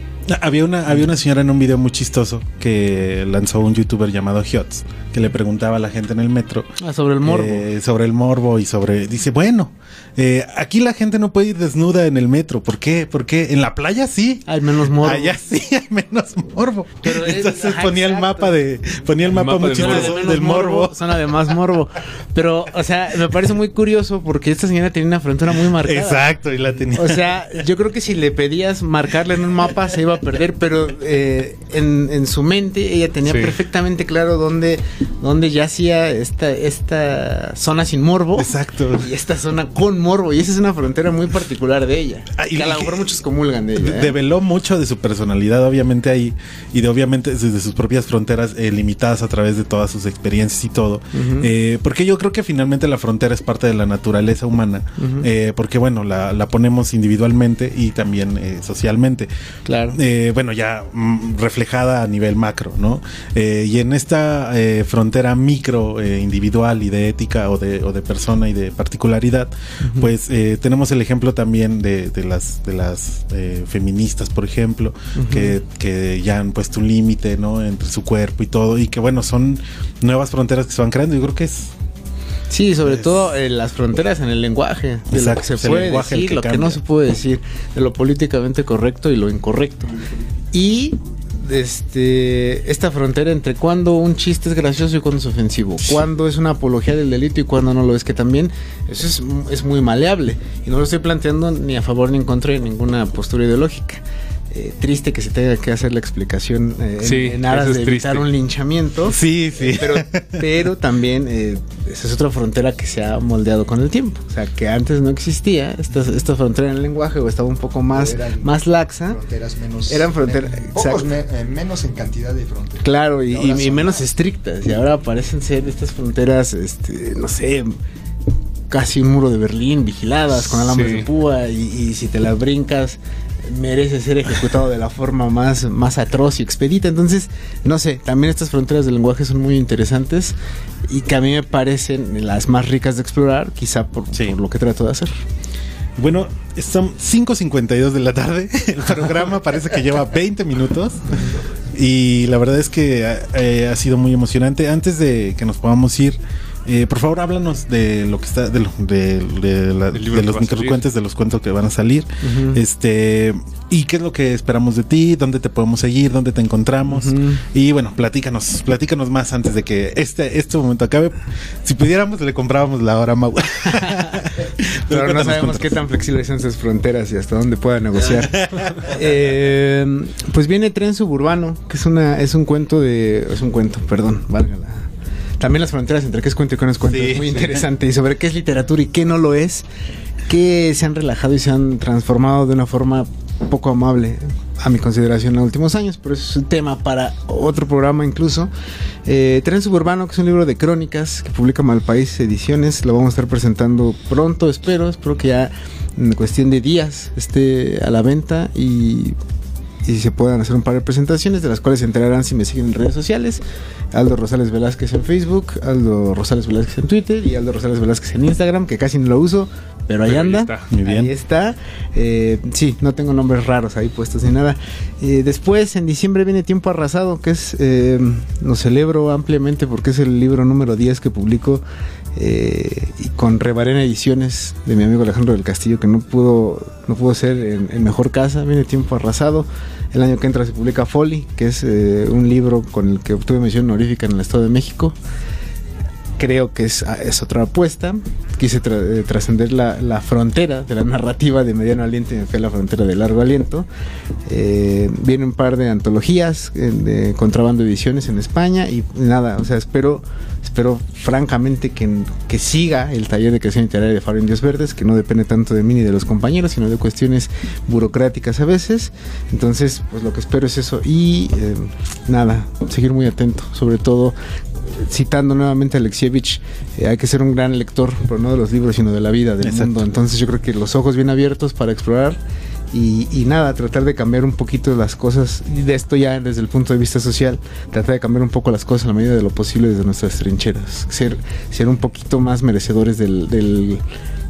Había una, había una señora en un video muy chistoso que lanzó un youtuber llamado Hiots, que le preguntaba a la gente en el metro Ah, sobre el morbo. eh, sobre el morbo y sobre. Dice, bueno, eh, aquí la gente no puede ir desnuda en el metro. ¿Por qué? ¿Por qué? En la playa sí. Hay menos morbo. Allá sí hay menos morbo. Pero es- Entonces ajá, ponía el mapa de. Ponía el mapa, mapa muy del del morbo. Zona de más morbo. Pero, o sea, me parece muy curioso porque esta señora tenía una frontera muy marcada. Exacto, y la tenía. O sea, yo creo que si le pedías marcarle en un mapa se iba a perder, pero eh, en, en su mente ella tenía Sí. perfectamente claro dónde, dónde yacía esta, esta zona sin morbo Exacto. y esta zona con morbo. Y esa es una frontera muy particular de ella. Ah, y que a lo mejor muchos comulgan de ella. ¿eh? Develó mucho de su personalidad, obviamente ahí, y de obviamente desde sus propias fronteras eh, limitadas a través de todas sus experiencias y todo. Ujú. Eh, porque yo creo que finalmente la frontera es parte de la naturaleza humana, Ujú. eh, porque bueno, la, la ponemos individualmente y también eh, socialmente. Claro. Eh, bueno, ya mm, reflejada a nivel macro, ¿no? Eh, y en esta eh, frontera micro, individual y de ética o de, o de persona y de particularidad, pues eh, tenemos el ejemplo también de, de las, de las feministas, por ejemplo, que, que ya han puesto un límite, ¿no? Entre su cuerpo y todo, y que bueno, son nuevas fronteras que se van creando. Yo creo que es Sí, sobre todo eh, las fronteras en el lenguaje, de lo que se puede decir, que lo que cambia. no se puede decir, de lo políticamente correcto y lo incorrecto. Y este esta frontera entre cuando un chiste es gracioso y cuando es ofensivo, cuando es una apología del delito y cuando no lo es, que también eso es, es muy maleable. Y no lo estoy planteando ni a favor ni en contra de ninguna postura ideológica. Eh, triste que se tenga que hacer la explicación eh, en- Sí, en, aras es de evitar triste. un linchamiento. Sí, sí. Eh, Pero, pero también eh, esa es otra frontera que se ha moldeado con el tiempo. O sea, que antes no existía esta, esta frontera en el lenguaje o estaba un poco más, Eran más laxa. Fronteras menos. Eran fronteras- men- pocos exacto. me- menos en cantidad de fronteras. Claro, y, menos más. estrictas. Y ahora parecen ser estas fronteras, este, no sé, casi un muro de Berlín, vigiladas con alambres Sí. de púa. Y, y si te las brincas, merece ser ejecutado de la forma más, más atroz y expedita. Entonces, no sé, también estas fronteras del lenguaje son muy interesantes y que a mí me parecen las más ricas de explorar, quizá por, Sí. por lo que trato de hacer. Bueno, son 5.52 de la tarde. El programa parece que lleva 20 minutos. Y la verdad es que eh, ha sido muy emocionante. Antes de que nos podamos ir, eh, por favor, háblanos de lo que está, de, lo- de- de la- de los microcuentos, de los cuentos que van a salir. Este, y qué es lo que esperamos de ti, dónde te podemos seguir, dónde te encontramos. Y bueno, platícanos, platícanos más antes de que este, este momento acabe. Si pudiéramos, le comprábamos la hora Mau. Pero no sabemos qué tan flexibles son sus fronteras y hasta dónde pueda negociar. Eh, pues viene Tren Suburbano, que es una es un cuento de es un cuento, perdón, valga la- También las fronteras entre qué es cuento y qué no es cuento. Sí, es muy interesante. Y sobre qué es literatura y qué no lo es, que se han relajado y se han transformado de una forma poco amable a mi consideración en los últimos años, pero eso es un tema para otro programa incluso. Eh, Tren Suburbano, que es un libro de crónicas que publica Malpaís Ediciones, lo vamos a estar presentando pronto, espero, espero que ya en cuestión de días esté a la venta. Y, y se puedan hacer un par de presentaciones de las cuales se enterarán si me siguen en redes sociales. Aldo Rosales Velázquez en Facebook, Aldo Rosales Velázquez en Twitter y Aldo Rosales Velázquez en Instagram, que casi no lo uso, pero ahí Pero ahí anda. está. Muy bien. Ahí está. Eh, sí, no tengo nombres raros ahí puestos ni nada. Eh, después, en diciembre viene Tiempo Arrasado, que es, eh, lo celebro ampliamente porque es el libro número 10 que publico eh, y con Rebarena Ediciones de mi amigo Alejandro del Castillo, que no pudo, no pudo ser en, en mejor casa. Viene Tiempo Arrasado. El año que entra se publica Folly, que es eh, un libro con el que obtuve mención honorífica en el Estado de México creo que es, es otra apuesta. Quise eh, trascender la, la frontera de la narrativa de mediano aliento y me fui a la frontera de largo aliento. Eh, viene un par de antologías eh, de contrabando ediciones en España y nada, o sea, espero, espero francamente que, que siga el taller de creación literaria de Faro Indios Verdes, que no depende tanto de mí ni de los compañeros, sino de cuestiones burocráticas a veces. Entonces, pues lo que espero es eso y nada, seguir muy atento, sobre todo citando nuevamente a Alexievich, eh, hay que ser un gran lector, pero no de los libros, sino de la vida, del Exacto. mundo. Entonces yo creo que los ojos bien abiertos para explorar y, y nada, tratar de cambiar un poquito las cosas, y de esto ya desde el punto de vista social, tratar de cambiar un poco las cosas a la medida de lo posible desde nuestras trincheras, ser, ser un poquito más merecedores del, del-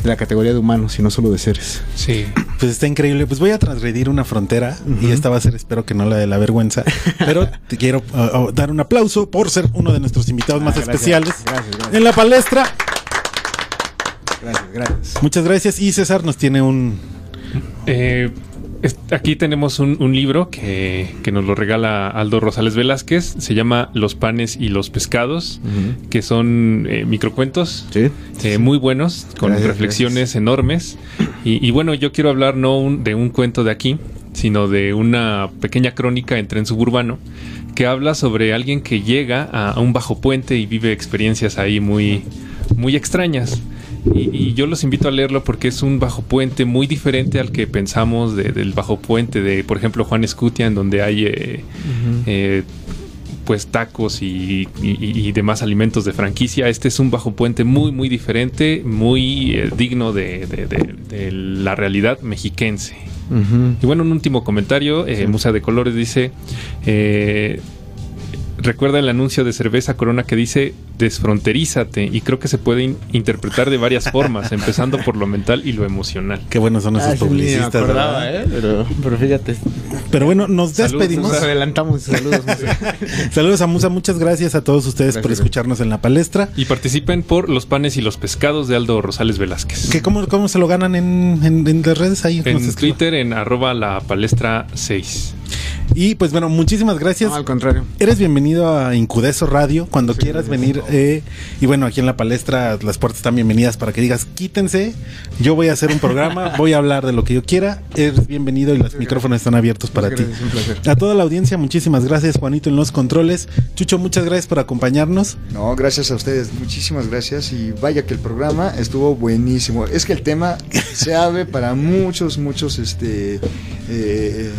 de la categoría de humanos y no solo de seres. Sí. Pues está increíble. Pues voy a transgredir una frontera y esta va a ser, espero que no la de la vergüenza. Pero te quiero uh, uh, dar un aplauso por ser uno de nuestros invitados más Ah, gracias, especiales gracias, gracias. en la palestra. Gracias, gracias. Muchas gracias. Y César nos tiene un. Eh, aquí tenemos un, un libro que, que nos lo regala Aldo Rosales Velázquez. Se llama Los panes y los pescados, que son eh, microcuentos Sí. eh, muy buenos, con Gracias, reflexiones enormes. Y, y bueno, yo quiero hablar no un- de un cuento de aquí, sino de una pequeña crónica en tren suburbano que habla sobre alguien que llega a, a un bajo puente y vive experiencias ahí muy, muy extrañas. Y, y yo los invito a leerlo porque es un bajo puente muy diferente al que pensamos de- del bajo puente de, por ejemplo, Juan Escutia, en donde hay eh, eh, pues tacos y, y- y demás alimentos de franquicia. Este es un bajo puente muy, muy diferente, muy eh, digno de, de- de- de la realidad mexiquense. Y bueno, un último comentario. eh, Musa de Colores dice: eh, Recuerda el anuncio de cerveza Corona que dice desfronterízate y creo que se puede in- interpretar de varias formas, empezando por lo mental y lo emocional. Qué buenos son esos Ah, sí, ni me publicistas. acordaba, ¿verdad? ¿eh? Pero, pero fíjate. Pero bueno, nos Saludos, despedimos. Nos adelantamos. Saludos. Musa. Saludos a Musa. Muchas gracias a todos ustedes por escucharnos en la palestra. Y participen por los panes y los pescados de Aldo Rosales Velázquez. ¿Qué, cómo, ¿Cómo se lo ganan en, en- en las redes ahí? En. Twitter en arroba la palestra 6. Y pues bueno, muchísimas gracias. No, al contrario. Eres bienvenido a Incudeso Radio cuando quieras venir. eh, y bueno, aquí en la palestra las puertas están bienvenidas para que digas, quítense, yo voy a hacer un programa, voy a hablar de lo que yo quiera. Eres bienvenido y los micrófonos están abiertos para ti. Gracias, un placer. A toda la audiencia, muchísimas gracias, Juanito, en los controles. Chucho, muchas gracias por acompañarnos. No, gracias a ustedes, muchísimas gracias y vaya que el programa estuvo buenísimo. Es que el tema se abre para muchos, muchos, este, eh,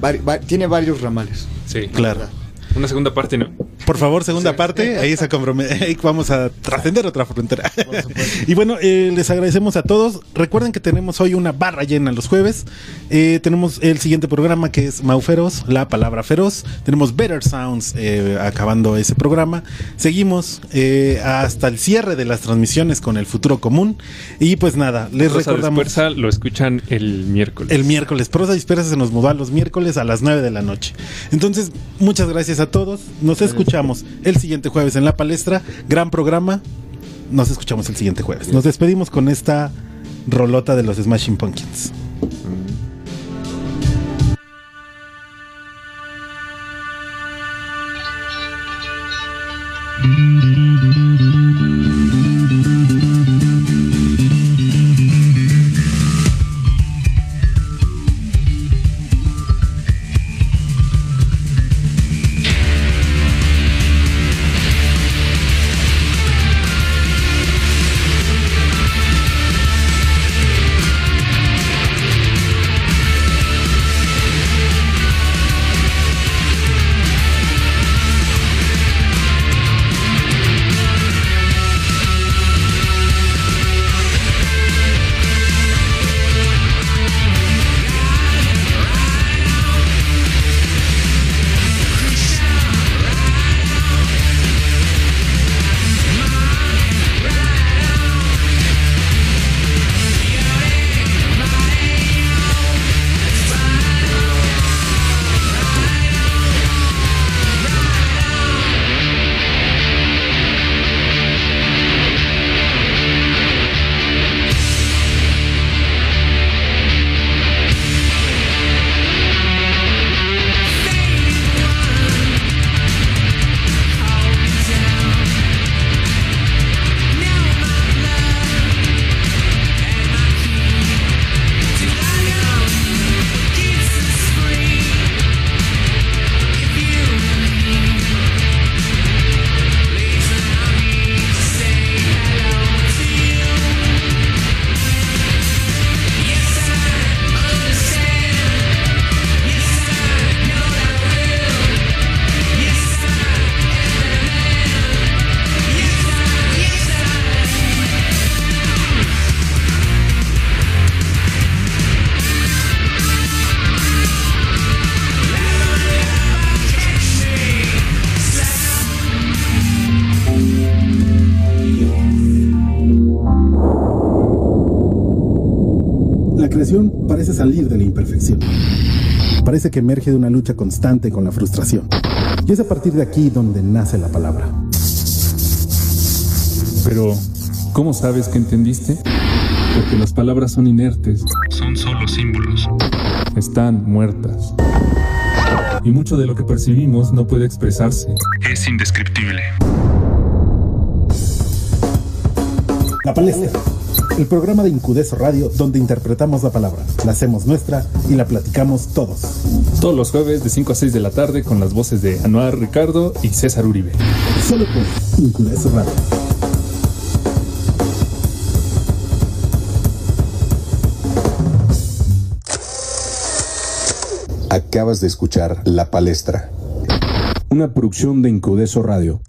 vari- va- tiene varios ramales. Sí, Claro. Una segunda parte, ¿no? Por favor, segunda parte, ahí, se ahí vamos a trascender otra frontera. y bueno, eh, les agradecemos a todos. Recuerden que tenemos hoy una barra llena los jueves. Eh, tenemos el siguiente programa que es Mauferos, la palabra feroz. Tenemos Better Sounds eh, acabando ese programa. Seguimos eh, hasta el cierre de las transmisiones con el futuro común. Y pues nada, les Rosa recordamos. Dispersa lo escuchan el miércoles. El miércoles. Prosa Dispersa se nos mudó a los miércoles a las 9 de la noche. Entonces, muchas gracias a todos. Nos escuchamos el siguiente jueves en la palestra. Gran programa. Nos escuchamos el siguiente jueves. Nos despedimos con esta rolota de los Smashing Pumpkins. Parece que emerge de una lucha constante con la frustración. Y es a partir de aquí donde nace la palabra. Pero, ¿cómo sabes que entendiste? Porque las palabras son inertes. Son solo símbolos. Están muertas. Y mucho de lo que percibimos no puede expresarse. Es indescriptible. La palestra. El programa de Incudeso Radio donde interpretamos la palabra, la hacemos nuestra y la platicamos todos. Todos los jueves de 5 a 6 de la tarde con las voces de Anuar Ricardo y César Uribe. Solo por Incudeso Radio. Acabas de escuchar La Palestra, una producción de Incudeso Radio.